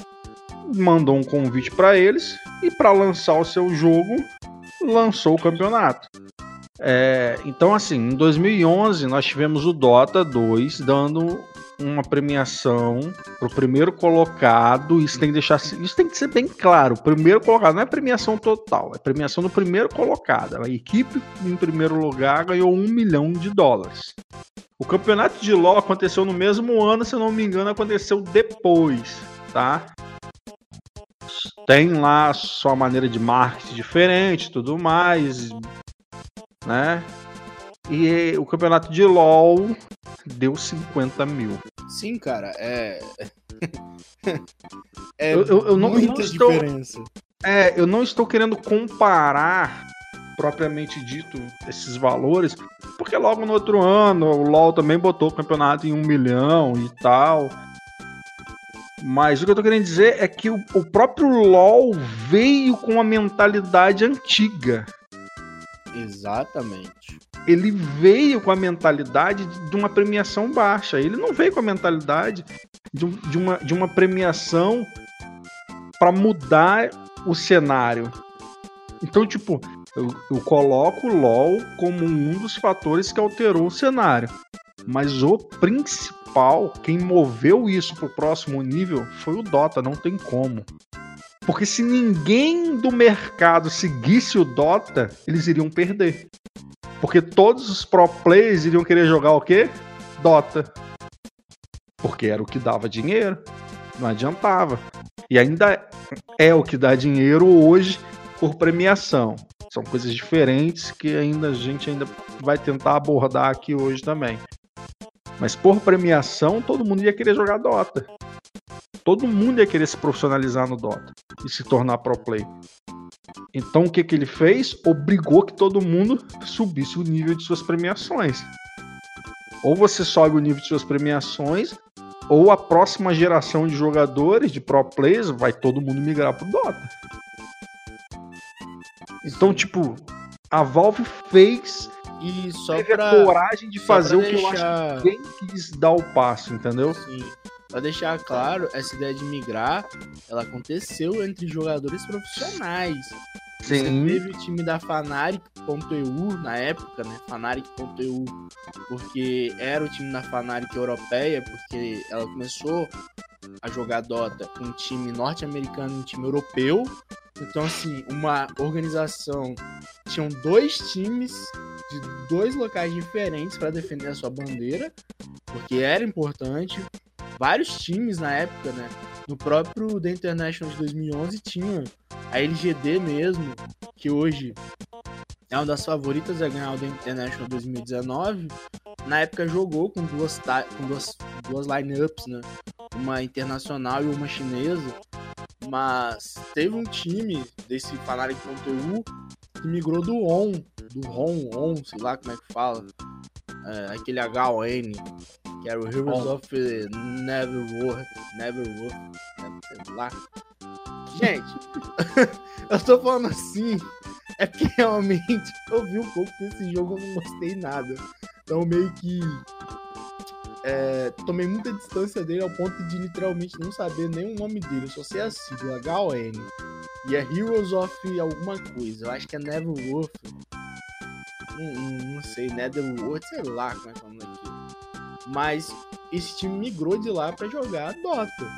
mandou um convite para eles e para lançar o seu jogo lançou o campeonato. É, então, assim, em 2011 nós tivemos o Dota 2 dando uma premiação para o primeiro colocado. Isso tem que deixar, isso tem que ser bem claro. Primeiro colocado não é premiação total, é premiação do primeiro colocado. A equipe em primeiro lugar ganhou um milhão de dólares. O campeonato de LoL aconteceu no mesmo ano, se eu não me engano, aconteceu depois, tá? tem lá sua maneira de marketing diferente, tudo mais, né? E o campeonato de LoL deu 50 mil. Sim, cara, é. *laughs* é eu, eu, eu não, muita não estou... diferença. É, eu não estou querendo comparar propriamente dito esses valores, porque logo no outro ano o LoL também botou o campeonato em um milhão e tal. Mas o que eu tô querendo dizer é que o, o próprio LoL veio com a mentalidade antiga. Exatamente. Ele veio com a mentalidade de uma premiação baixa. Ele não veio com a mentalidade de, de uma, de uma premiação para mudar o cenário. Então, tipo, eu, eu coloco o LoL como um dos fatores que alterou o cenário. Mas o principal quem moveu isso pro próximo nível foi o Dota, não tem como. Porque se ninguém do mercado seguisse o Dota, eles iriam perder. Porque todos os pro players iriam querer jogar o quê? Dota. Porque era o que dava dinheiro. Não adiantava. E ainda é o que dá dinheiro hoje por premiação. São coisas diferentes que ainda a gente ainda vai tentar abordar aqui hoje também. Mas por premiação, todo mundo ia querer jogar Dota. Todo mundo ia querer se profissionalizar no Dota e se tornar pro play. Então o que, que ele fez? Obrigou que todo mundo subisse o nível de suas premiações. Ou você sobe o nível de suas premiações, ou a próxima geração de jogadores, de pro players, vai todo mundo migrar pro Dota. Então, tipo, a Valve fez e só teve pra, a coragem de fazer o que deixar... eu acho que ninguém quis dar o passo, entendeu? Sim. Pra deixar claro, essa ideia de migrar, ela aconteceu entre jogadores profissionais. Sim. Você teve o time da Fanaric.eu na época, né? Fanaric.eu, porque era o time da Fanaric europeia, porque ela começou a jogar Dota com um time norte-americano e um time europeu. Então, assim, uma organização. Tinham dois times de dois locais diferentes para defender a sua bandeira, porque era importante. Vários times na época, né? No próprio The International de 2011 tinha a LGD mesmo, que hoje é uma das favoritas a ganhar o The International 2019. Na época jogou com duas, com duas, duas lineups, né? Uma internacional e uma chinesa. Mas teve um time desse Fanatic.eu que migrou do ON, do RON, ON, sei lá como é que fala, é, aquele HON, que era o Heroes of Neverworth, Neverworth, sei lá. Gente, *laughs* eu tô falando assim, é porque *laughs* realmente eu vi um pouco desse jogo, eu não gostei nada. Então meio que é, tomei muita distância dele ao ponto de literalmente não saber nem o nome dele. Eu só sei a sigla, HON. E é Heroes of alguma coisa. Eu acho que é Neverworth. Não, não, não sei, Netherworld, sei lá como é que é o nome daquilo. Mas esse time migrou de lá para jogar Dota.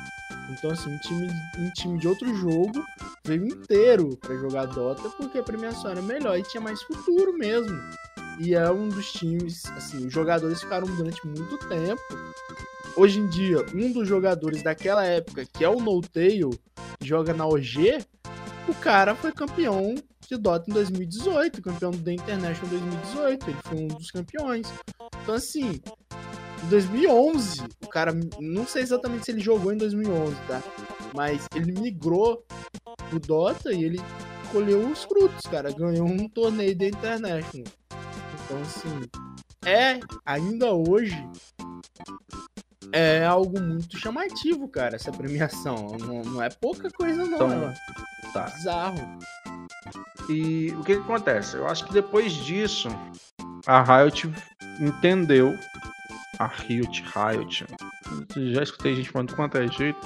Então, assim, um time, um time de outro jogo veio inteiro para jogar Dota porque a premiação era melhor e tinha mais futuro mesmo. E é um dos times, assim, os jogadores ficaram durante muito tempo. Hoje em dia, um dos jogadores daquela época, que é o Notail, joga na OG, o cara foi campeão de Dota em 2018, campeão do The International 2018, ele foi um dos campeões. Então, assim, em 2011, o cara, não sei exatamente se ele jogou em 2011, tá? Mas ele migrou do Dota e ele colheu os frutos, cara. Ganhou um torneio da International. Então, assim, é ainda hoje é algo muito chamativo, cara, essa premiação. Não, não é pouca coisa, não. Então, né? tá. Bizarro. E o que, que acontece? Eu acho que depois disso, a Riot entendeu. A Riot, Riot. Já escutei gente falando quanto é jeito.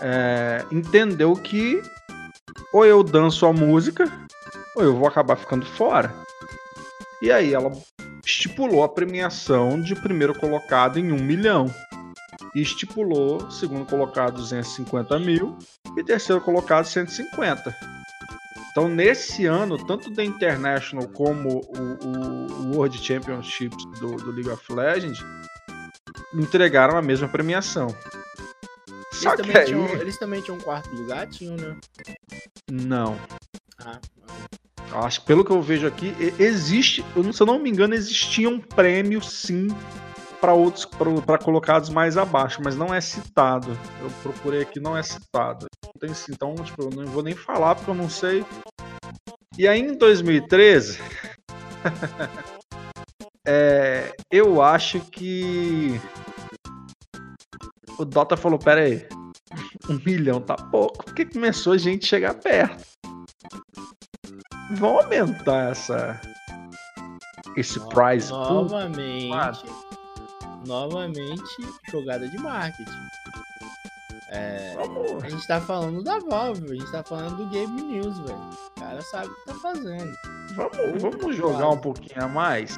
É, entendeu que ou eu danço a música, ou eu vou acabar ficando fora. E aí ela estipulou a premiação de primeiro colocado em um milhão. E estipulou segundo colocado 250 mil e terceiro colocado 150. Então, nesse ano, tanto da International como o, o World Championships do, do, League of Legends entregaram a mesma premiação. Eles, também, aí... tinham, eles também tinham um quarto lugar? Tinham, né? Não. Ah, Acho que pelo que eu vejo aqui, existe, se eu não me engano, existia um prêmio sim para outros para colocados mais abaixo, mas não é citado. Eu procurei aqui, não é citado. Tem, então, tipo, eu não vou nem falar porque eu não sei. E aí em 2013, *laughs* é, eu acho que o Dota falou: pera aí, um milhão tá pouco, porque começou a gente chegar perto vão aumentar essa esse prize novamente novamente jogada de marketing é, a gente tá falando da Valve, a gente tá falando do Game News, velho. O cara sabe o que tá fazendo. Vamos, vamos jogar um pouquinho a mais.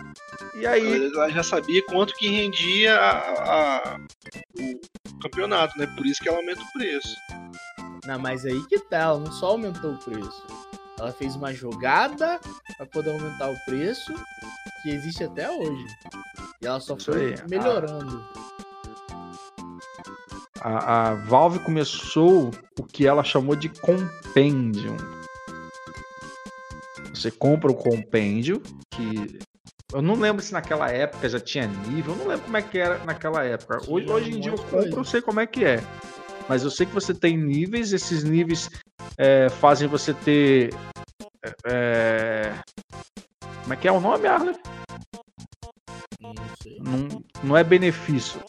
E aí. Ela já sabia quanto que rendia a, a, o campeonato, né? Por isso que ela aumenta o preço. Não, mas aí que tá, ela não só aumentou o preço. Ela fez uma jogada para poder aumentar o preço que existe até hoje. E ela só foi melhorando. A, a, Valve começou o que ela chamou de Compendium. Você compra o Compêndio, que eu não lembro se naquela época já tinha nível, eu não lembro como é que era naquela época. Hoje, hoje em dia eu compro, eu sei como é que é. Mas eu sei que você tem níveis, esses níveis é, fazem você ter. É, como é que é o nome, Arlen? Não, não, não é benefício.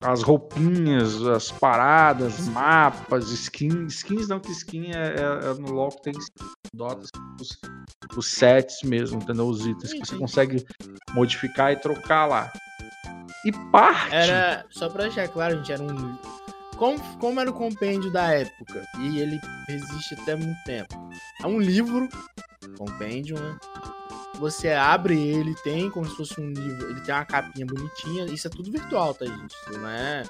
As roupinhas, as paradas, mapas, skins. Skins não, que skin é, é, é no LoL tem dotas, os, os sets mesmo, entendeu? Os itens que você consegue modificar e trocar lá. E parte. Era, só pra deixar claro, gente, era um como, como era o compêndio da época, e ele resiste até muito tempo. É um livro, compêndio, né? Você abre ele, tem como se fosse um livro, ele tem uma capinha bonitinha, isso é tudo virtual, tá, gente? Isso não é,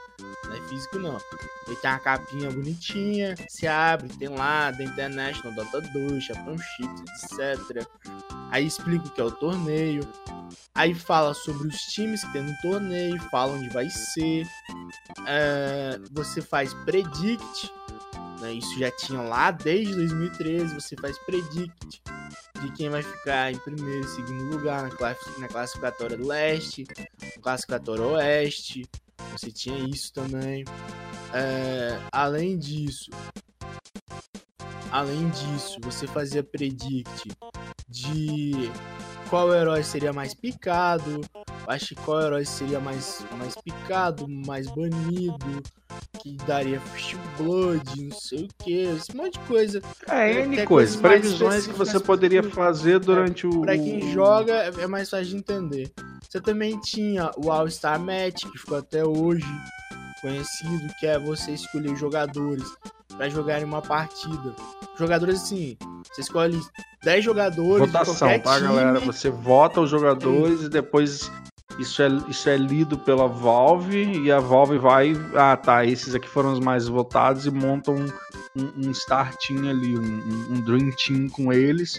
não é físico, não. Ele tem uma capinha bonitinha, se abre, tem lá The International, Dota 2, Championship, etc. Aí explica o que é o torneio, Aí fala sobre os times que tem no torneio, fala onde vai ser. É, você faz predict, né? isso já tinha lá desde 2013. Você faz predict de quem vai ficar em primeiro e segundo lugar na, class na classificatória do leste, na classificatória oeste. Você tinha isso também. É, além disso, além disso, você fazia predict de qual herói seria mais picado, acho que qual herói seria mais, mais picado, mais banido, que daria Fish Blood, não sei o que, esse monte de coisa. É, N coisas, previsões que você poderia fazer durante é, o. Pra quem joga, é mais fácil de entender. Você também tinha o All-Star Match, que ficou até hoje conhecido, que é você escolher jogadores para jogarem uma partida. Jogadores assim, você escolhe 10 jogadores. Votação, tá, time. galera? Você vota os jogadores Sim. e depois isso é, isso é lido pela Valve e a Valve vai. Ah, tá. Esses aqui foram os mais votados e montam um, um Star Team ali, um, um, Dream Team com eles.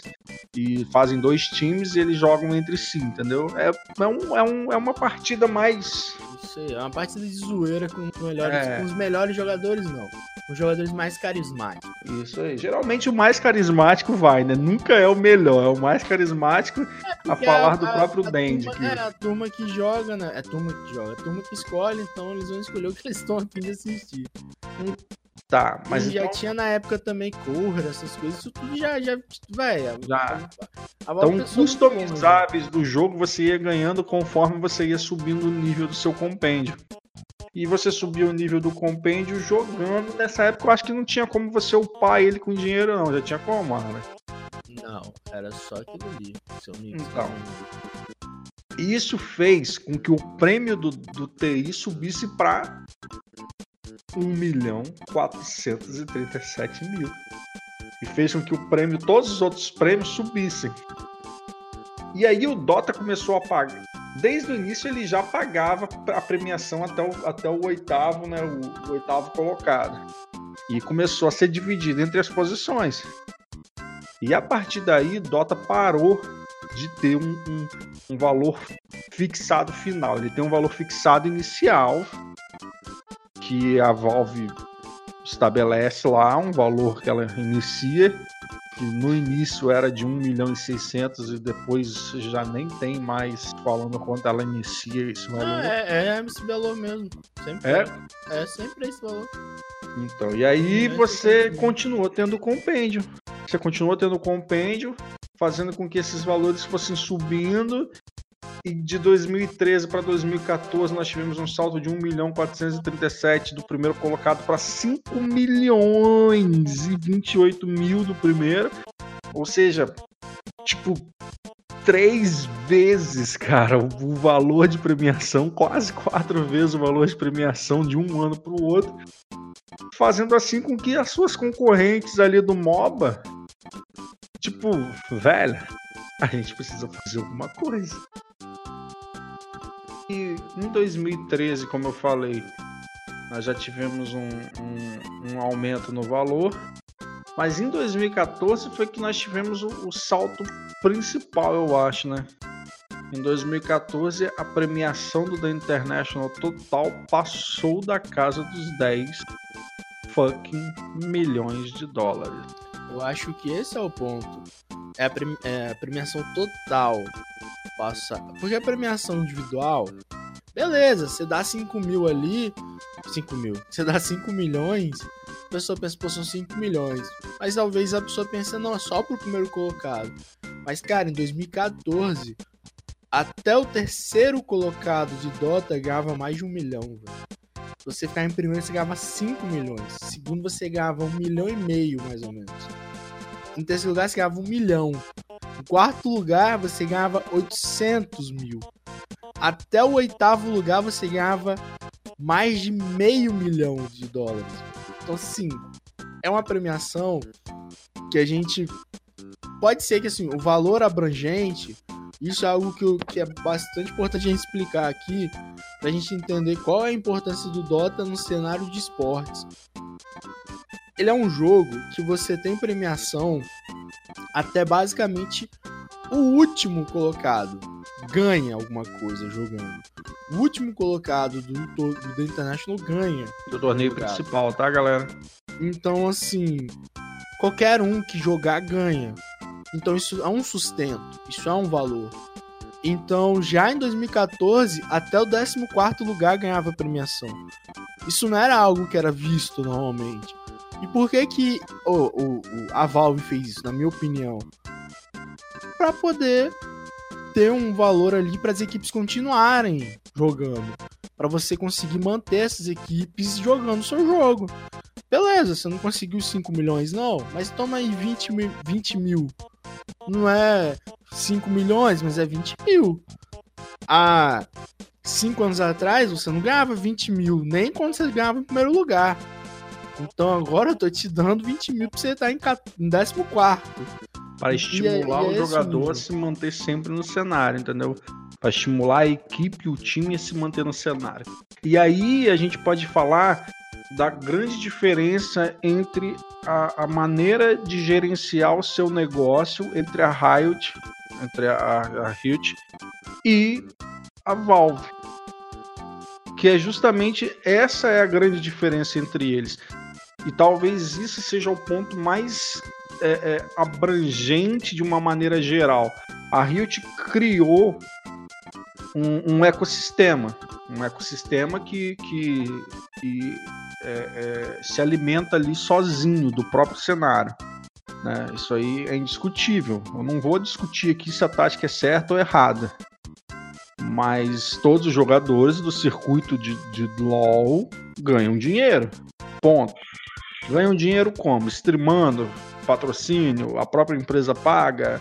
E fazem dois times e eles jogam entre si, entendeu? É, é, um, é, um, é uma partida mais. Isso aí, é uma partida de zoeira com, melhores, é. com os melhores jogadores, não. Os jogadores mais carismáticos. Isso aí. Geralmente o mais carismático vai, né? Nunca é o melhor, é o mais carismático é a falar a, do próprio a, Dandy. Que... É a turma que joga, né? É a turma que joga, é a turma que escolhe, então eles vão escolher o que eles estão afim de assistir. Tá, mas. E então... já tinha na época também Corra, essas coisas, isso tudo já, já, velho. Já. Então, customizáveis do jogo você ia ganhando conforme você ia subindo o nível do seu compêndio e você subia o nível do compêndio jogando. Nessa época eu acho que não tinha como você upar ele com dinheiro, não. Já tinha como, né? Não, era só aquilo ali. Seu mix então, isso fez com que o prêmio do, do TI subisse para 1 milhão 437 mil. E fez com que o prêmio, todos os outros prêmios subissem. E aí o Dota começou a pagar, desde o início ele já pagava a premiação até o, até o oitavo, né, o, o oitavo colocado. E começou a ser dividido entre as posições. E a partir daí, Dota parou de ter um, um, um, valor fixado final. Ele tem um valor fixado inicial que a Valve estabelece lá, um valor que ela inicia que no início era de 1 milhão e 600 e depois já nem tem mais falando quanto ela inicia esse valor. Ah, é, é esse valor mesmo. Sempre é? É, é sempre esse valor. Então, e aí é você continuou tendo compêndio. Você continuou tendo compêndio, fazendo com que esses valores fossem subindo e de 2013 para 2014 nós tivemos um salto de 1 milhão 437 do primeiro colocado para 5 milhões e 28 mil do primeiro. Ou seja, tipo, três vezes, cara, o valor de premiação, quase quatro vezes o valor de premiação de um ano para o outro, fazendo assim com que as suas concorrentes ali do MOBA, tipo, velho, a gente precisa fazer alguma coisa em 2013, como eu falei, nós já tivemos um, um, um, aumento no valor, mas em 2014 foi que nós tivemos o, o salto principal, eu acho, né? Em 2014, a premiação do The International total passou da casa dos 10 fucking milhões de dólares. Eu acho que esse é o ponto. É a, é a premiação total passar. Porque a premiação individual, beleza, você dá 5 mil ali, 5 mil, você dá 5 milhões, a pessoa pensa, pô, são 5 milhões. Mas talvez a pessoa pense, não, é só pro primeiro colocado. Mas, cara, em 2014, até o terceiro colocado de Dota ganhava mais de um milhão, velho. Você ficar em primeiro, você ganhava 5 milhões. Segundo, você ganhava um milhão e meio, mais ou menos. Em terceiro lugar, você ganhava um milhão. Em quarto lugar, você ganhava 800 mil. Até o oitavo lugar, você ganhava mais de meio milhão de dólares. Então, assim, é uma premiação que a gente pode ser que assim, o valor abrangente, isso é algo que, eu, que é bastante importante a gente explicar aqui, pra gente entender qual é a importância do Dota no cenário de esportes. Ele é um jogo que você tem premiação até basicamente o último colocado ganha alguma coisa jogando. O último colocado do, do, do International ganha. Do torneio principal, tá, galera? Então, assim, qualquer um que jogar ganha. Então, isso é um sustento, isso é um valor. Então, já em 2014, até o 14 lugar ganhava premiação. Isso não era algo que era visto normalmente. E por que que oh, a Valve fez isso, na minha opinião? Para poder ter um valor ali para as equipes continuarem jogando, para você conseguir manter essas equipes jogando o seu jogo. Beleza, você não conseguiu 5 milhões, não, mas toma aí 20 mil, 20 mil. Não é 5 milhões, mas é 20 mil. Há 5 anos atrás, você não ganhava 20 mil, nem quando você ganhava em primeiro lugar. Então agora eu tô te dando 20 mil pra você estar em 14 para estimular é, o jogador a se manter sempre no cenário, entendeu? Para estimular a equipe, o time a se manter no cenário. E aí a gente pode falar da grande diferença entre a, a maneira de gerenciar o seu negócio entre a Riot, entre a, a Riot e a Valve. Que é justamente essa é a grande diferença entre eles. E talvez isso seja o ponto mais é, é, abrangente de uma maneira geral. A Riot criou um, um ecossistema, um ecossistema que, que, que é, é, se alimenta ali sozinho do próprio cenário. Né? Isso aí é indiscutível. Eu não vou discutir aqui se a tática é certa ou errada. Mas todos os jogadores do circuito de, de LoL ganham dinheiro. Ponto. Ganham dinheiro como? Streamando, patrocínio, a própria empresa paga,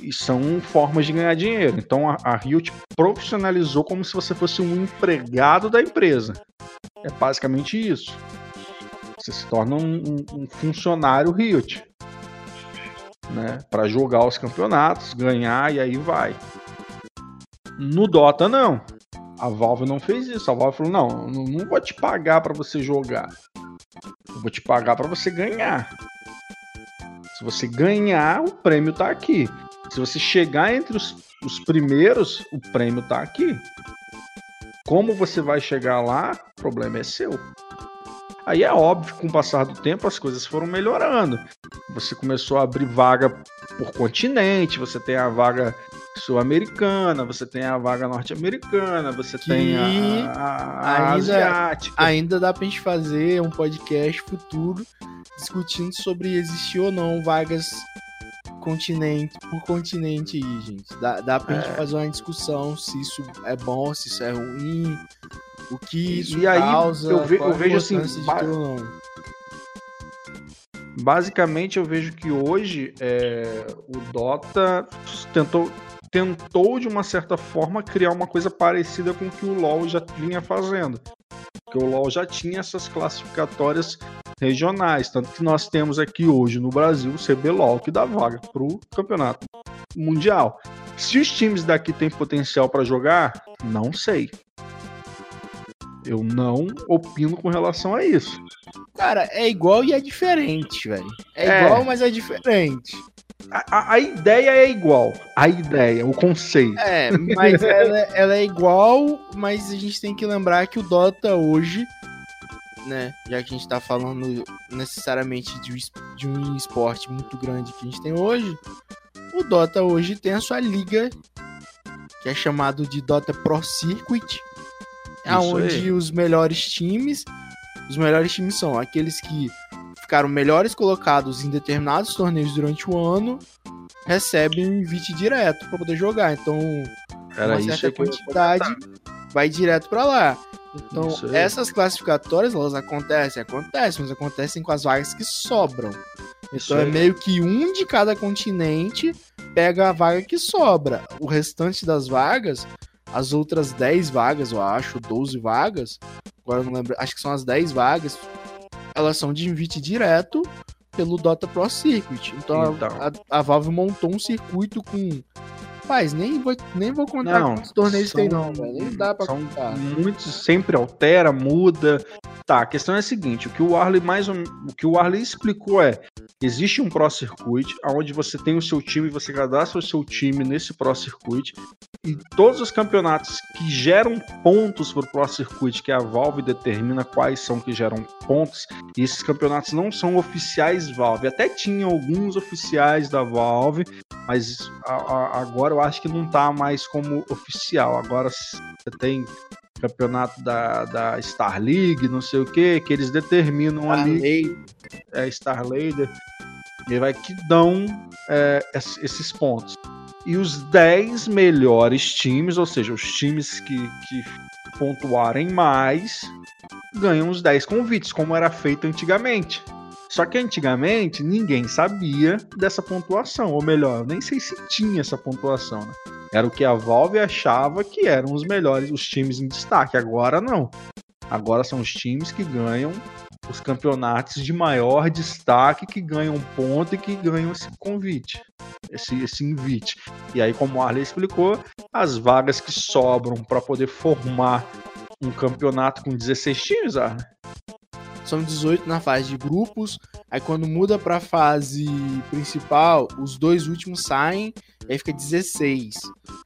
e são formas de ganhar dinheiro. Então a, a Riot profissionalizou como se você fosse um empregado da empresa. É basicamente isso. Você se torna um, um, um funcionário Riot. Né, para jogar os campeonatos, ganhar e aí vai. No Dota não. A Valve não fez isso. A Valve falou: "Não, não vou te pagar para você jogar. Eu vou te pagar para você ganhar. Se você ganhar, o prêmio tá aqui. Se você chegar entre os, os primeiros, o prêmio tá aqui. Como você vai chegar lá, o problema é seu. Aí é óbvio que com o passar do tempo as coisas foram melhorando. Você começou a abrir vaga por continente, você tem a vaga sul-americana, você tem a vaga norte-americana, você que tem a, a, a ainda, asiática. Ainda dá pra gente fazer um podcast futuro discutindo sobre existir ou não vagas continente por continente aí, gente. Dá, dá pra é. gente fazer uma discussão se isso é bom, se isso é ruim, o que isso e aí, causa, eu, ve eu vejo assim, ba basicamente eu vejo que hoje é, o Dota tentou tentou de uma certa forma criar uma coisa parecida com o que o LoL já vinha fazendo. Porque o LoL já tinha essas classificatórias regionais, tanto que nós temos aqui hoje no Brasil o CBLOL que dá vaga para o campeonato mundial. Se os times daqui têm potencial para jogar, não sei. Eu não opino com relação a isso. Cara, é igual e é diferente, velho. É, é, igual, mas é diferente. A, a, ideia é igual. A ideia, o conceito. É, *laughs* mas ela, ela é igual, mas a gente tem que lembrar que o Dota hoje né? Já que a gente tá falando necessariamente de, de um esporte muito grande que a gente tem hoje, o Dota hoje tem a sua liga, que é chamado de Dota Pro Circuit, onde os melhores times, os melhores times são aqueles que ficaram melhores colocados em determinados torneios durante o ano, recebem um invite direto para poder jogar. Então, Era uma certa quantidade vai direto para lá. Então, essas classificatórias, elas acontecem, acontecem, mas acontecem com as vagas que sobram. Então é meio que um de cada continente pega a vaga que sobra. O restante das vagas As outras 10 vagas, eu acho, 12 vagas, agora eu não lembro, acho que são as 10 vagas, elas são de invite direto pelo Dota Pro Circuit. Então, Então. A, a Valve montou um circuito com. Paz, nem vou, nem vou contar Não, quantos torneios tem, são- não, velho. Nem dá pra são contar. Muitos sempre altera, muda. Tá, a questão é a seguinte: o que o Arley mais o que o Arley explicou é: existe um Pro Circuit, onde você tem o seu time, você cadastra o seu time nesse Pro Circuit, e todos os campeonatos que geram pontos para o Pro Circuit, que a Valve determina quais são que geram pontos, e esses campeonatos não são oficiais Valve. Até tinha alguns oficiais da Valve, mas a- a- agora eu acho que não tá mais como oficial. Agora você tem campeonato da, da Star League, não sei o que, que eles determinam ali, Arley, é Star Leader, e vai que dão é, es- esses pontos. E os 10 melhores times, ou seja, os times que, que pontuarem mais, ganham os 10 convites, como era feito antigamente. Só que antigamente ninguém sabia dessa pontuação, ou melhor, eu nem sei se tinha essa pontuação, né? Era o que a Valve achava que eram os melhores, os times em destaque. Agora não. Agora são os times que ganham os campeonatos de maior destaque, que ganham ponto e que ganham esse convite, esse, esse invite. E aí, como o Arley explicou, as vagas que sobram para poder formar um campeonato com 16 times, Arley. São 18 na fase de grupos. Aí quando muda pra fase principal, os dois últimos saem, e aí fica 16.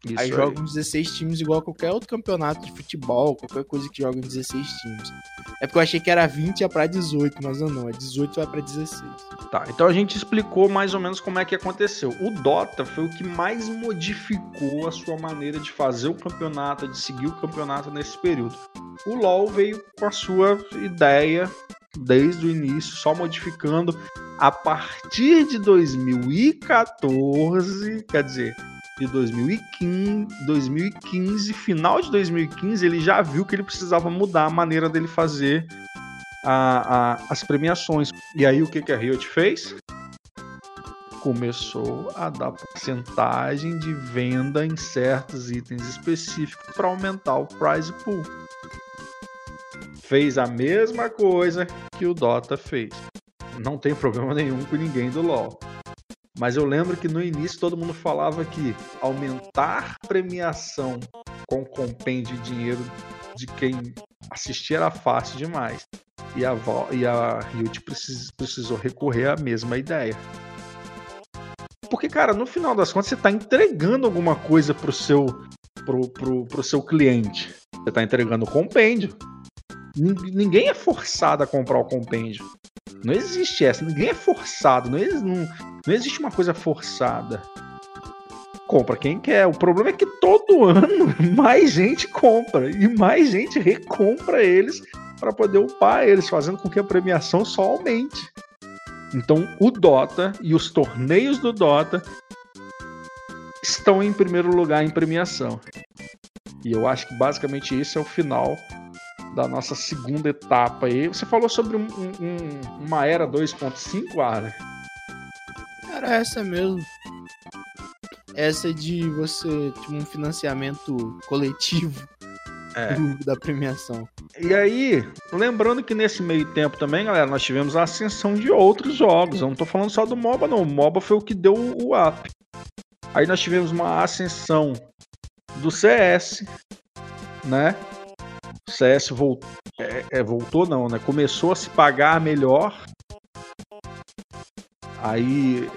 Isso aí jogam 16 times igual a qualquer outro campeonato de futebol, qualquer coisa que joga em 16 times. É porque eu achei que era 20 e ia pra 18, mas não, não, é 18 vai pra 16. Tá, então a gente explicou mais ou menos como é que aconteceu. O Dota foi o que mais modificou a sua maneira de fazer o campeonato, de seguir o campeonato nesse período. O LoL veio com a sua ideia desde o início, só modificando a partir de 2014, quer dizer, de 2015, 2015, final de 2015, ele já viu que ele precisava mudar a maneira dele fazer a- a- as premiações. E aí o que, que a Riot fez? Começou a dar porcentagem de venda em certos itens específicos para aumentar o prize pool. Fez a mesma coisa que o Dota fez. Não tem problema nenhum com ninguém do LoL. Mas eu lembro que no início todo mundo falava que aumentar premiação com compêndio de dinheiro de quem assistia era fácil demais. E a, e a Riot precis- precisou recorrer à mesma ideia. Porque, cara, no final das contas, você está entregando alguma coisa pro seu, pro, pro, pro seu cliente. Você está entregando compêndio. Nin- Ninguém é forçado a comprar o compêndio. Não existe essa. Ninguém é forçado. Não, não- não existe uma coisa forçada. Compra quem quer. O problema é que todo *laughs* ano mais gente compra e mais gente recompra eles para poder upar eles, fazendo com que a premiação só aumente. Então, o Dota e os torneios do Dota estão em primeiro lugar em premiação. E eu acho que basicamente esse é o final da nossa segunda etapa aí. Você falou sobre um- um- um- uma era 2.5, Arlen? Era essa mesmo. Essa de você ter um financiamento coletivo É. do- *laughs* da premiação. E aí, lembrando que nesse meio tempo também, galera, nós tivemos a ascensão de outros jogos. Eu não tô falando só do MOBA, não. O MOBA foi o que deu o up. Aí nós tivemos uma ascensão do CS, né? CS voltou, é, é, voltou não, né? Começou a se pagar melhor. Aí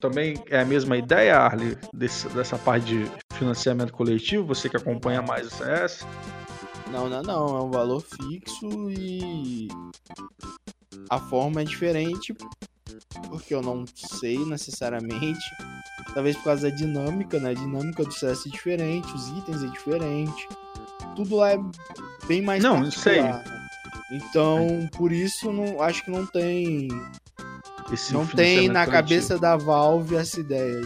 também é a mesma ideia, desse- dessa parte de financiamento coletivo, você que acompanha mais o CS. Não, não, não. É um valor fixo e a forma é diferente porque eu não sei necessariamente. Talvez por causa da dinâmica, né? A dinâmica do CS é diferente, os itens é diferente. Tudo lá é bem mais Não, particular, né? Então, por isso, não, acho que não tem Esse não tem na cabeça da Valve essa ideia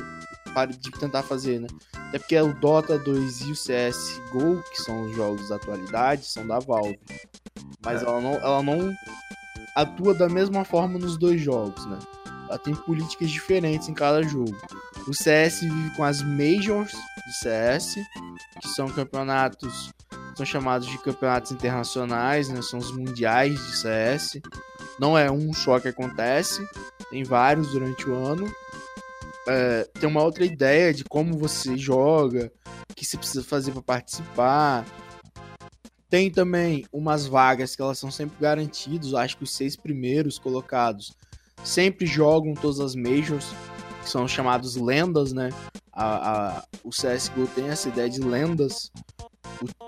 de tentar fazer, né? Até porque o Dota 2 e o CSGO, que são os jogos da atualidade, são da Valve. Mas É. ela, não, ela não atua da mesma forma nos dois jogos, né? Ela tem políticas diferentes em cada jogo. O CS vive com as Majors de CS, que são campeonatos, são chamados de campeonatos internacionais, né? São os mundiais de CS. Não é um só que acontece, tem vários durante o ano. É, tem uma outra ideia de como você joga, o que você precisa fazer para participar. Tem também umas vagas que elas são sempre garantidas. Acho que os seis primeiros colocados sempre jogam todas as majors, que são chamados lendas, né? A, a, o CSGO tem essa ideia de lendas.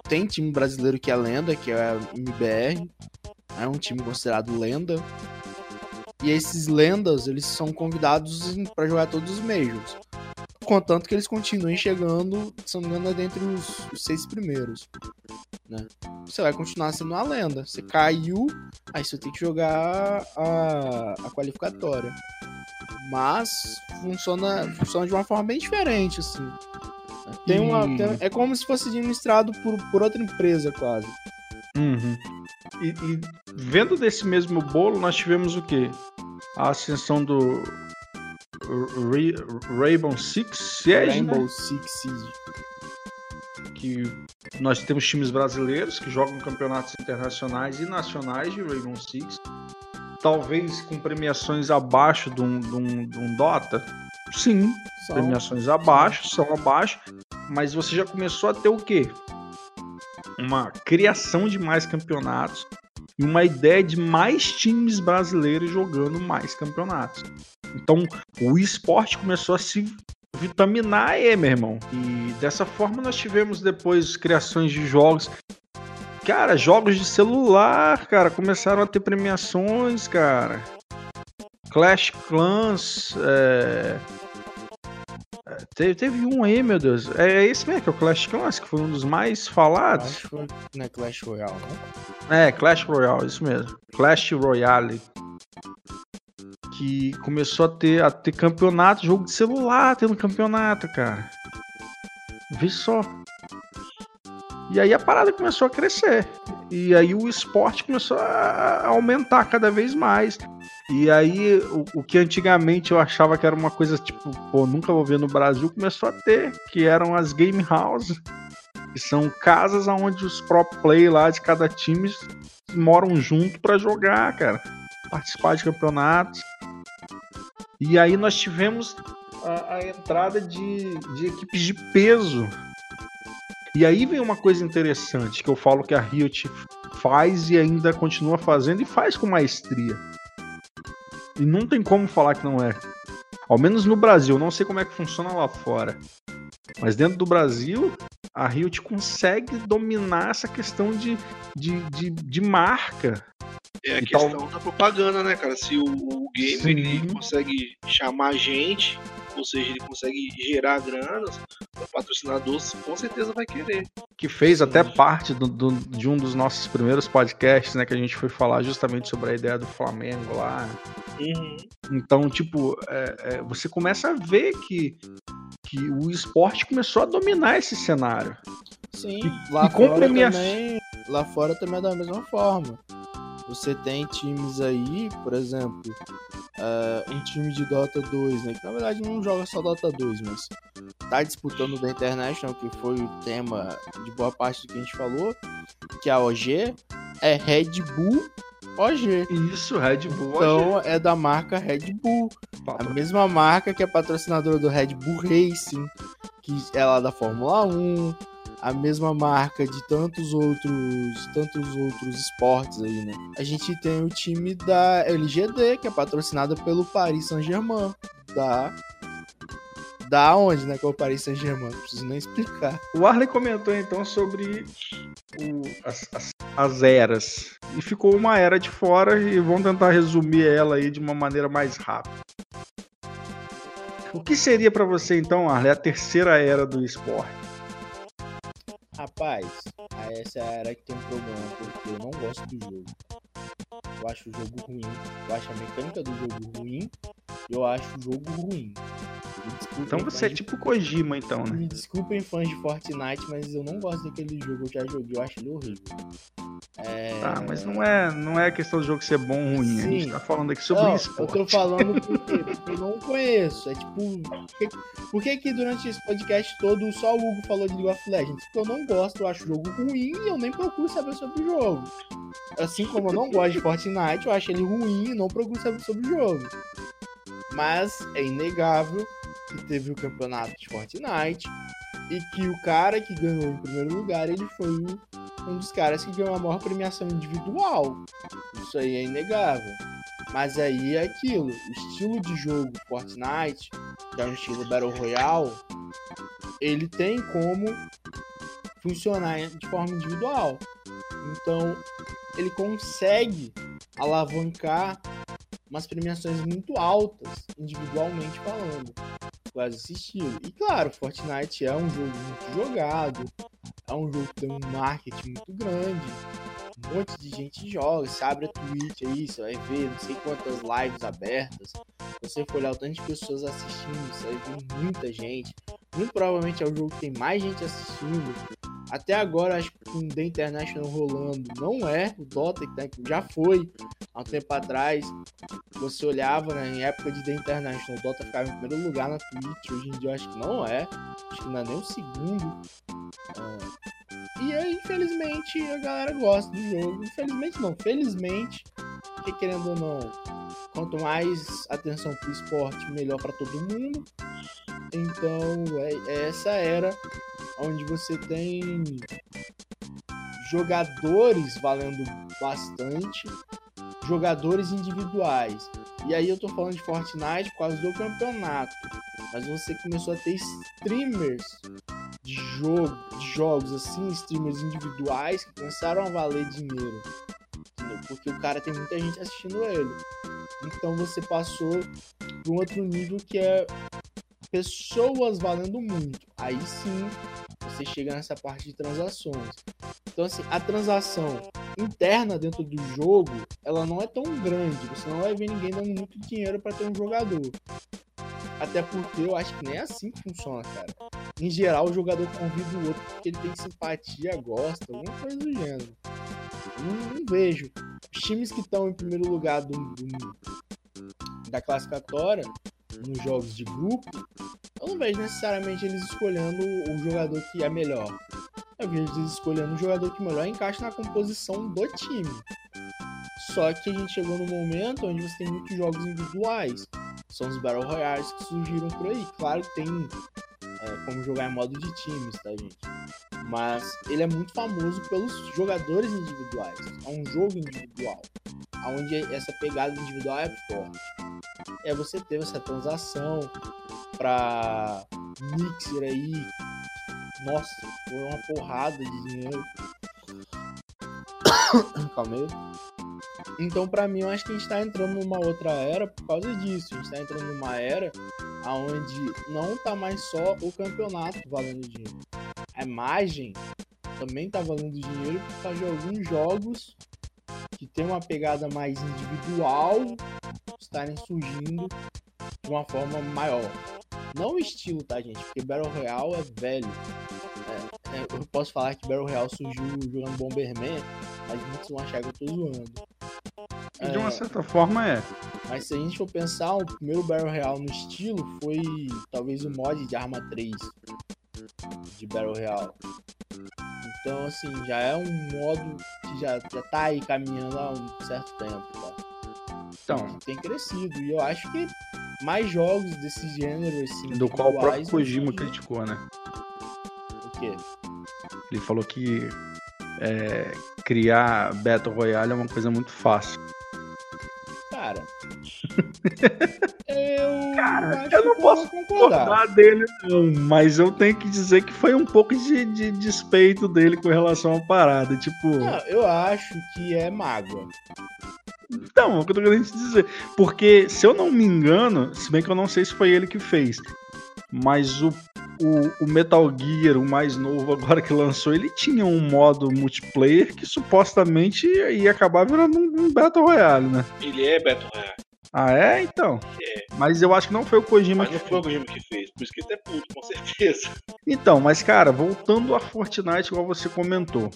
Tem time brasileiro que é lenda, que é a MBR. É um time considerado lenda. E esses lendas, eles são convidados para jogar todos os Majors. Contanto que eles continuem chegando, se não me engano, é dentre os, os seis primeiros. Né? Você vai continuar sendo uma lenda. Você caiu, aí você tem que jogar a, a qualificatória. Mas funciona, funciona de uma forma bem diferente, assim. Tem uma, tem, é como se fosse administrado por, por outra empresa, quase. Uhum. E, e, vendo desse mesmo bolo, nós tivemos o quê? A ascensão do Rainbow Six Siege, Rainbow né? Six Siege. Que nós temos times brasileiros que jogam campeonatos internacionais e nacionais de Rainbow Six. Talvez com premiações abaixo de um, de um, de um Dota. Sim, são, premiações abaixo, são abaixo. Mas você já começou a ter o quê? uma criação de mais campeonatos e uma ideia de mais times brasileiros jogando mais campeonatos. Então, o esporte começou a se vitaminar aí, meu irmão. E dessa forma nós tivemos depois criações de jogos. Cara, jogos de celular, cara, começaram a ter premiações, cara. Clash Clans, é... Teve, teve um aí, meu Deus. É, é esse mesmo, que é o Clash Clans, que foi um dos mais falados. Clash, não é Clash Royale, não? É, Clash Royale, isso mesmo. Clash Royale. Que começou a ter, a ter campeonato, jogo de celular tendo campeonato, cara. Vê só. E aí a parada começou a crescer. E aí o esporte começou a aumentar cada vez mais. E aí, o, o, que antigamente eu achava que era uma coisa tipo, pô, nunca vou ver no Brasil, começou a ter, que eram as game houses, que são casas onde os pro play lá de cada time moram junto para jogar, cara, participar de campeonatos. E aí nós tivemos a, a entrada de, de equipes de peso. E aí vem uma coisa interessante que eu falo que a Riot faz e ainda continua fazendo e faz com maestria e não tem como falar que não é. Ao menos no Brasil, não sei como é que funciona lá fora. Mas dentro do Brasil, a Riot consegue dominar essa questão de, de, de, de marca. É a questão tal... da propaganda, né, cara? Se o, o game ele consegue chamar gente, ou seja, ele consegue gerar granas, o patrocinador com certeza vai querer. Que fez até parte do, do, de um dos nossos primeiros podcasts, né? Que a gente foi falar justamente sobre a ideia do Flamengo lá. Uhum. Então, tipo, é, é, você começa a ver que, que o esporte começou a dominar esse cenário. Sim, e, lá, e fora também, lá fora também é da mesma forma. Você tem times aí, por exemplo, uh, um time de Dota 2, né? Que na verdade não joga só Dota 2, mas tá disputando da International, que foi o tema de boa parte do que a gente falou, que a OG é Red Bull OG. Isso, Red Bull Então OG. é da marca Red Bull. A mesma marca que é patrocinadora do Red Bull Racing, que é lá da Fórmula 1, a mesma marca de tantos outros, tantos outros esportes aí, né? A gente tem o time da LGD, que é patrocinada pelo Paris Saint-Germain, da da onde, né, que é o Paris Saint-Germain, não preciso nem explicar. O Arley comentou então sobre o, as, as, as, eras, e ficou uma era de fora, e vamos tentar resumir ela aí de uma maneira mais rápida. O que seria para você então, Arley, a terceira era do esporte? Rapaz, essa era que tem um problema, porque eu não gosto do jogo. Eu acho o jogo ruim, eu acho a mecânica do jogo ruim, eu acho o jogo ruim. Desculpem, Então você é tipo Kojima, então, né? Me desculpem fãs de Fortnite, mas eu não gosto daquele jogo. Eu já joguei, eu acho ele horrível. É... Tá, mas não é, não é questão do jogo ser bom ou ruim. A gente Sim. tá falando aqui sobre esporte. eu tô falando porque, porque eu não conheço. É tipo, por que que durante esse podcast todo só o Hugo falou de League of Legends? Porque eu não gosto, eu acho o jogo ruim e eu nem procuro saber sobre o jogo. Assim como eu não gosto de Fortnite, eu acho ele ruim e não procuro saber sobre o jogo. Mas é inegável que teve o campeonato de Fortnite e que o cara que ganhou em primeiro lugar, ele foi um dos caras que ganhou a maior premiação individual. Isso aí é inegável. Mas aí é aquilo, o estilo de jogo Fortnite, que é um estilo Battle Royale, ele tem como funcionar de forma individual. Então, ele consegue alavancar umas premiações muito altas, individualmente falando, esse estilo. E claro, Fortnite é um jogo muito jogado, é um jogo que tem um marketing muito grande, um monte de gente joga, você abre a Twitch aí, você vai ver não sei quantas lives abertas. Você for olhar o tanto de pessoas assistindo, você vai ver muita gente. Muito provavelmente é o jogo que tem mais gente assistindo. Até agora, acho que com The International rolando, não é o Dota, que tá- já foi há um tempo atrás. Você olhava né, em época de The International, o Dota ficava em primeiro lugar na Twitch. Hoje em dia, eu acho que não é. Acho que não é nem o segundo. Ah, e aí, infelizmente, a galera gosta do jogo. Infelizmente não, felizmente, porque querendo ou não, quanto mais atenção pro esporte, melhor para todo mundo. Então, é, é essa era onde você tem jogadores valendo bastante, jogadores individuais. E aí eu tô falando de Fortnite por causa do campeonato. Mas você começou a ter streamers de jogo, de jogos assim, streamers individuais que começaram a valer dinheiro. entendeu? Porque o cara tem muita gente assistindo ele. Então você passou para um outro nível que é pessoas valendo muito. Aí sim você chega nessa parte de transações. Então assim, a transação interna dentro do jogo, ela não é tão grande. Você não vai ver ninguém dando muito dinheiro para ter um jogador. Até porque eu acho que nem é assim que funciona, cara. Em geral, o jogador convida o outro porque ele tem simpatia, gosta, alguma coisa do gênero. Não, não vejo. Os times que estão em primeiro lugar do, do- da classificatória, nos jogos de grupo, eu não vejo necessariamente eles escolhendo o jogador que é melhor. Eu vejo eles escolhendo o jogador que melhor encaixa na composição do time. Só que a gente chegou no momento onde você tem muitos jogos individuais. São os Battle Royales que surgiram por aí. Claro que tem é, como jogar em modo de times, tá, gente? Mas ele é muito famoso pelos jogadores individuais. É um jogo individual. Onde essa pegada individual é forte. É você teve essa transação pra Mixer aí. Nossa, foi uma porrada de dinheiro. *coughs* Calma aí. Então, pra mim, eu acho que a gente tá entrando numa outra era por causa disso. A gente tá entrando numa era onde não tá mais só o campeonato valendo dinheiro. A imagem também tá valendo dinheiro por causa de alguns jogos que tem uma pegada mais individual estarem surgindo de uma forma maior. Não o estilo, tá, gente? Porque Battle Royale é velho. É, eu posso falar que Battle Royale surgiu jogando Bomberman, mas muitos vão achar que eu tô zoando. De uma É, certa forma é. mas se a gente for pensar, o primeiro Battle Royale no estilo foi talvez o mod de Arma 3 de Battle Royale. Então, assim, já é um modo que já, já tá aí caminhando há um certo tempo, tá? Então, tem crescido. E eu acho que mais jogos desse gênero, assim. do qual o próprio Kojima criticou, né? O quê? Ele falou que é, criar Battle Royale é uma coisa muito fácil. Cara. *laughs* eu. Cara, eu não posso concordar. Discordar dele, não, mas eu tenho que dizer que foi um pouco de, de despeito dele com relação à parada. Tipo, Não, eu acho que é mágoa. Então, é o que eu tô querendo te dizer. Porque, se eu não me engano, se bem que eu não sei se foi ele que fez, mas o, o, o Metal Gear, o mais novo agora que lançou, ele tinha um modo multiplayer que supostamente ia acabar virando um, um Battle Royale, né? Ele é Battle Royale. Ah, é? Então. É. Mas eu acho que não foi o Kojima Mas que não foi o Kojima que fez. Por isso que ele é puto, com certeza. Então, mas cara, voltando a Fortnite, igual você comentou.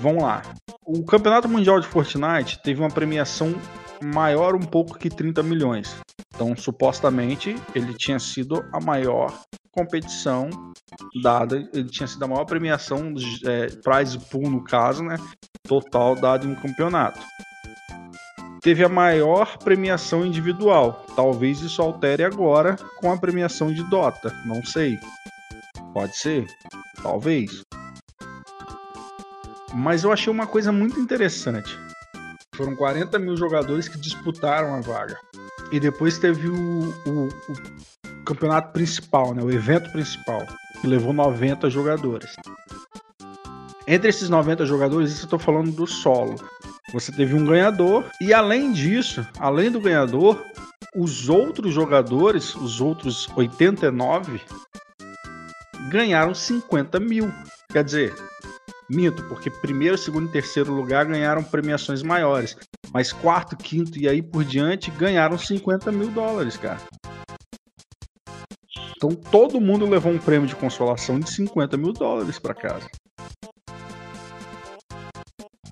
Vamos lá. O Campeonato Mundial de Fortnite teve uma premiação maior um pouco que 30 milhões. Então, supostamente, ele tinha sido a maior competição dada, ele tinha sido a maior premiação, é, prize pool no caso, né, total dado em um campeonato. Teve a maior premiação individual. Talvez isso altere agora com a premiação de Dota. Não sei. Pode ser. Talvez. Mas eu achei uma coisa muito interessante. Foram 40 mil jogadores que disputaram a vaga. E depois teve o, o, o campeonato principal, né? o evento principal, que levou 90 jogadores. Entre esses 90 jogadores, isso eu estou falando do solo. Você teve um ganhador, e além disso, além do ganhador, os outros jogadores, os outros 89, ganharam 50 mil. Quer dizer, minto, porque primeiro, segundo e terceiro lugar ganharam premiações maiores. Mas quarto, quinto e aí por diante ganharam 50 mil dólares, cara. Então todo mundo levou um prêmio de consolação de 50 mil dólares para casa.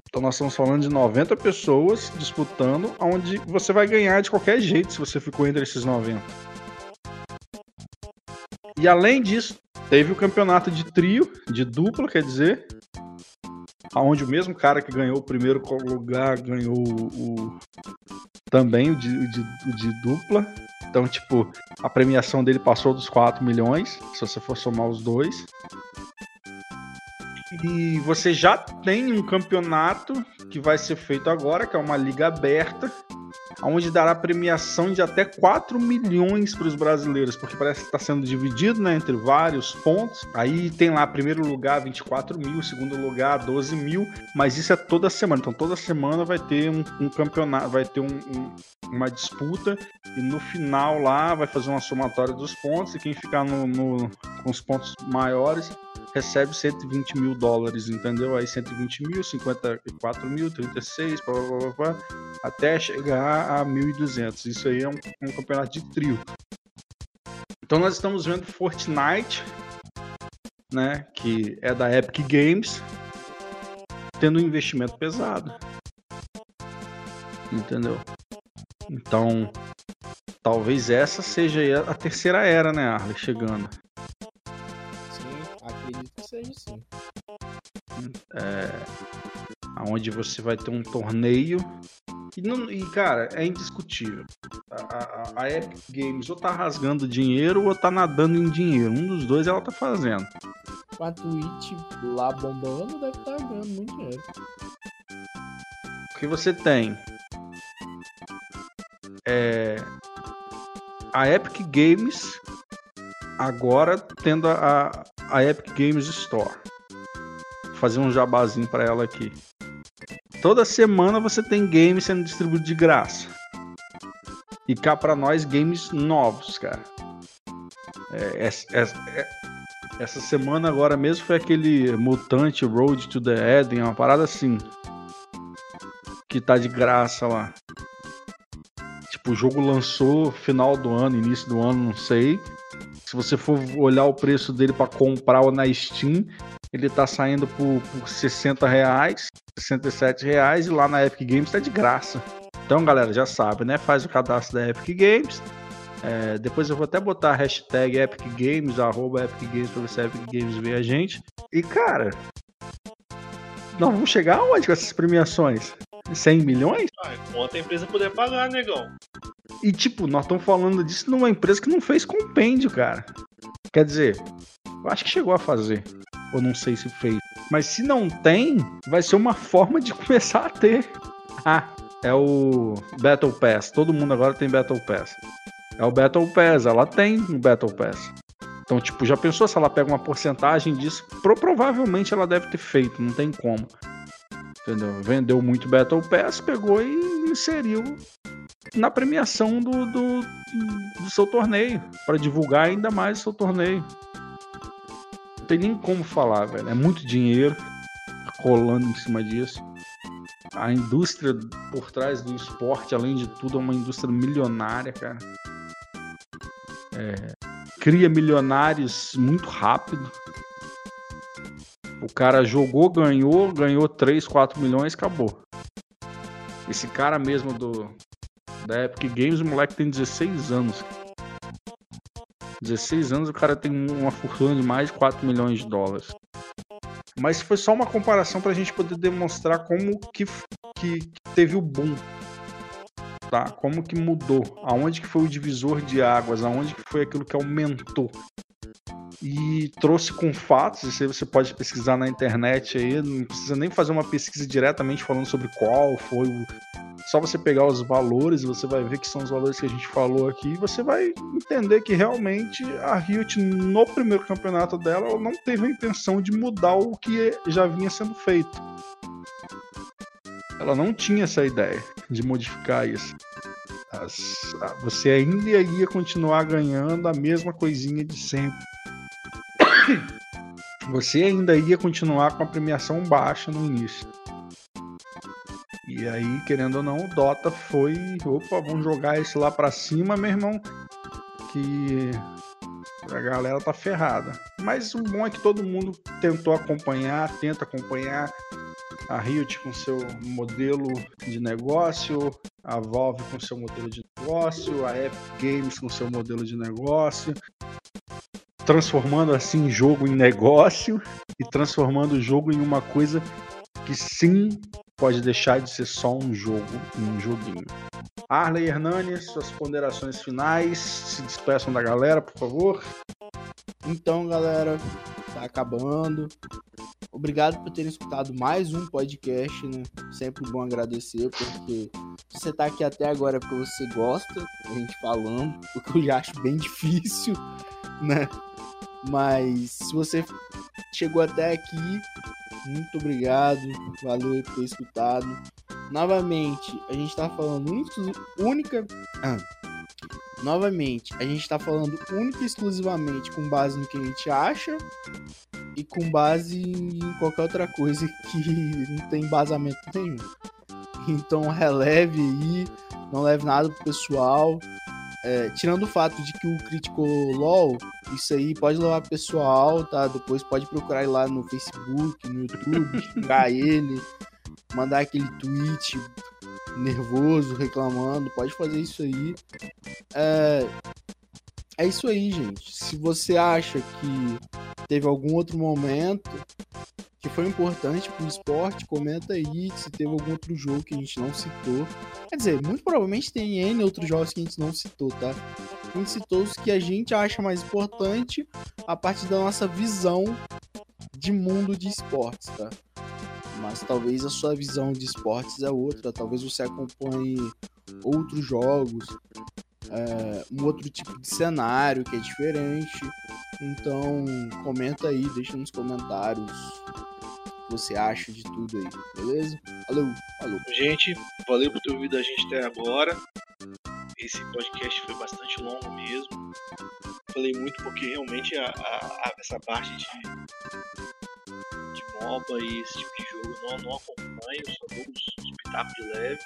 Então nós estamos falando de 90 pessoas disputando, onde você vai ganhar de qualquer jeito se você ficou entre esses 90. E além disso, teve o campeonato de trio, de dupla, quer dizer, onde o mesmo cara que ganhou o primeiro lugar ganhou o, também o de, de, de, dupla. Então, tipo, a premiação dele passou dos 4 milhões, se você for somar os dois. E você já tem um campeonato que vai ser feito agora, que é uma liga aberta, onde dará premiação de até 4 milhões para os brasileiros, porque parece que está sendo dividido né, entre vários pontos. Aí tem lá, primeiro lugar, 24 mil, segundo lugar, 12 mil, mas isso é toda semana. Então toda semana vai ter um, um campeonato, vai ter um, um, uma disputa, e no final lá vai fazer uma somatória dos pontos, e quem ficar no, no com os pontos maiores recebe 120 mil dólares, entendeu? Aí 120 mil, 54 mil, 36, blá, blá, blá, blá, até chegar a 1.200. Isso aí é um, um campeonato de trio. Então nós estamos vendo Fortnite, né, que é da Epic Games, tendo um investimento pesado. Entendeu? Então, talvez essa seja a terceira era, né, Arley, chegando seja sim. É, onde você vai ter um torneio. E, não, e cara, é indiscutível. A, a, a, Epic Games ou tá rasgando dinheiro ou tá nadando em dinheiro. Um dos dois ela tá fazendo. Com a Twitch lá bombando, deve estar tá ganhando muito dinheiro. O que você tem? É, a Epic Games agora tendo a, a Epic Games Store. Vou fazer um jabazinho para ela aqui. Toda semana você tem games sendo distribuído de graça. E cá para nós games novos, cara. É, é, é, essa semana agora mesmo foi aquele Mutante Road to the Eden, uma parada assim. Que tá de graça lá. Tipo, o jogo lançou final do ano, início do ano, não sei. Se você for olhar o preço dele para comprar na Steam, ele tá saindo por, por 60 reais, 67 reais, e lá na Epic Games tá de graça. Então, galera, já sabe, né? Faz o cadastro da Epic Games. É, depois eu vou até botar a hashtag Epic Games, arroba Epic Games, pra ver se a Epic Games vê a gente. E, cara, nós vamos chegar aonde com essas premiações? 100 milhões? Ah, a empresa puder pagar, negão. E tipo, nós estamos falando disso numa empresa que não fez compêndio, cara. Quer dizer, eu acho que chegou a fazer. Ou não sei se fez. Mas se não tem, vai ser uma forma de *laughs* começar a ter. Ah, é o Battle Pass. Todo mundo agora tem Battle Pass. É o Battle Pass, ela tem o Battle Pass. Então, tipo, já pensou se ela pega uma porcentagem disso? Pro, provavelmente ela deve ter feito, não tem como. Entendeu? Vendeu muito Battle Pass, pegou e inseriu na premiação do, do, do seu torneio, para divulgar ainda mais o seu torneio. Não tem nem como falar, velho. É muito dinheiro rolando em cima disso. A indústria por trás do esporte, além de tudo, é uma indústria milionária, cara. é, cria milionários muito rápido. O cara jogou, ganhou, ganhou 3, 4 milhões, acabou. Esse cara mesmo do da Epic Games, o moleque tem 16 anos. 16 anos, o cara tem uma fortuna de mais de 4 milhões de dólares. Mas foi só uma comparação para a gente poder demonstrar como que, que teve o boom. Tá? Como que mudou, aonde que foi o divisor de águas, aonde que foi aquilo que aumentou. E trouxe com fatos, isso aí você pode pesquisar na internet aí, não precisa nem fazer uma pesquisa diretamente falando sobre qual foi o, só você pegar os valores, você vai ver que são os valores que a gente falou aqui, e você vai entender que realmente a Riot, no primeiro campeonato dela, ela não teve a intenção de mudar o que já vinha sendo feito. Ela não tinha essa ideia de modificar isso. As, você ainda ia continuar ganhando a mesma coisinha de sempre. *coughs* Você ainda ia continuar com a premiação baixa no início. E aí, querendo ou não, o Dota foi, opa, vamos jogar esse lá pra cima, meu irmão, que a galera tá ferrada. Mas o bom é que todo mundo tentou acompanhar, tenta acompanhar a Riot com seu modelo de negócio, a Valve com seu modelo de negócio, a Epic Games com seu modelo de negócio, transformando assim jogo em negócio e transformando o jogo em uma coisa que sim pode deixar de ser só um jogo, um joguinho. Arley Hernani, suas ponderações finais, se despeçam da galera, por favor. Então, galera, tá acabando. Obrigado por terem escutado mais um podcast, né? Sempre bom agradecer, porque você tá aqui até agora é porque você gosta a gente falando, o que eu já acho bem *laughs* difícil, né? Mas se você chegou até aqui, muito obrigado, valeu por ter escutado. Novamente, a gente tá falando única. Ah, novamente, a gente tá falando única e exclusivamente com base no que a gente acha e com base em qualquer outra coisa *laughs* que não tem embasamento nenhum. Então releve aí, não leve nada pro pessoal. É, tirando o fato de que o crítico LOL, isso aí pode levar pessoal, tá? Depois pode procurar ir lá no Facebook, no YouTube, *laughs* xingar ele, mandar aquele tweet nervoso, reclamando, pode fazer isso aí. É, é isso aí, gente. Se você acha que teve algum outro momento que foi importante pro esporte, comenta aí se teve algum outro jogo que a gente não citou. Quer dizer, muito provavelmente tem N outros jogos que a gente não citou, tá? A gente citou os que a gente acha mais importante a partir da nossa visão de mundo de esportes, tá? Mas talvez a sua visão de esportes é outra, talvez você acompanhe outros jogos, é, um outro tipo de cenário que é diferente. Então, comenta aí, deixa nos comentários você acha de tudo aí, beleza? Falou, falou. Gente, valeu por ter ouvido a gente até agora. Esse podcast foi bastante longo mesmo. Falei muito porque realmente a, a, a, essa parte de, de MOBA e esse tipo de jogo não, não acompanho, só dou os pitacos de leve.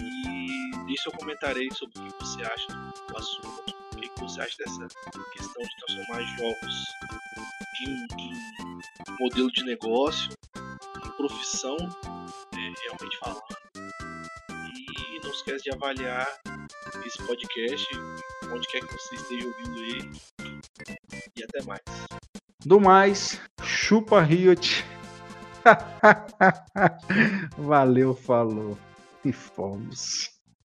E nisso eu comentarei sobre o que você acha do assunto, o que você acha dessa questão de transformar jogos em, em modelo de negócio, em profissão, é, realmente falando. E não esquece de avaliar esse podcast, onde quer que você esteja ouvindo ele. E até mais. Do mais, chupa Riot. *laughs* Valeu, falou. Fomos.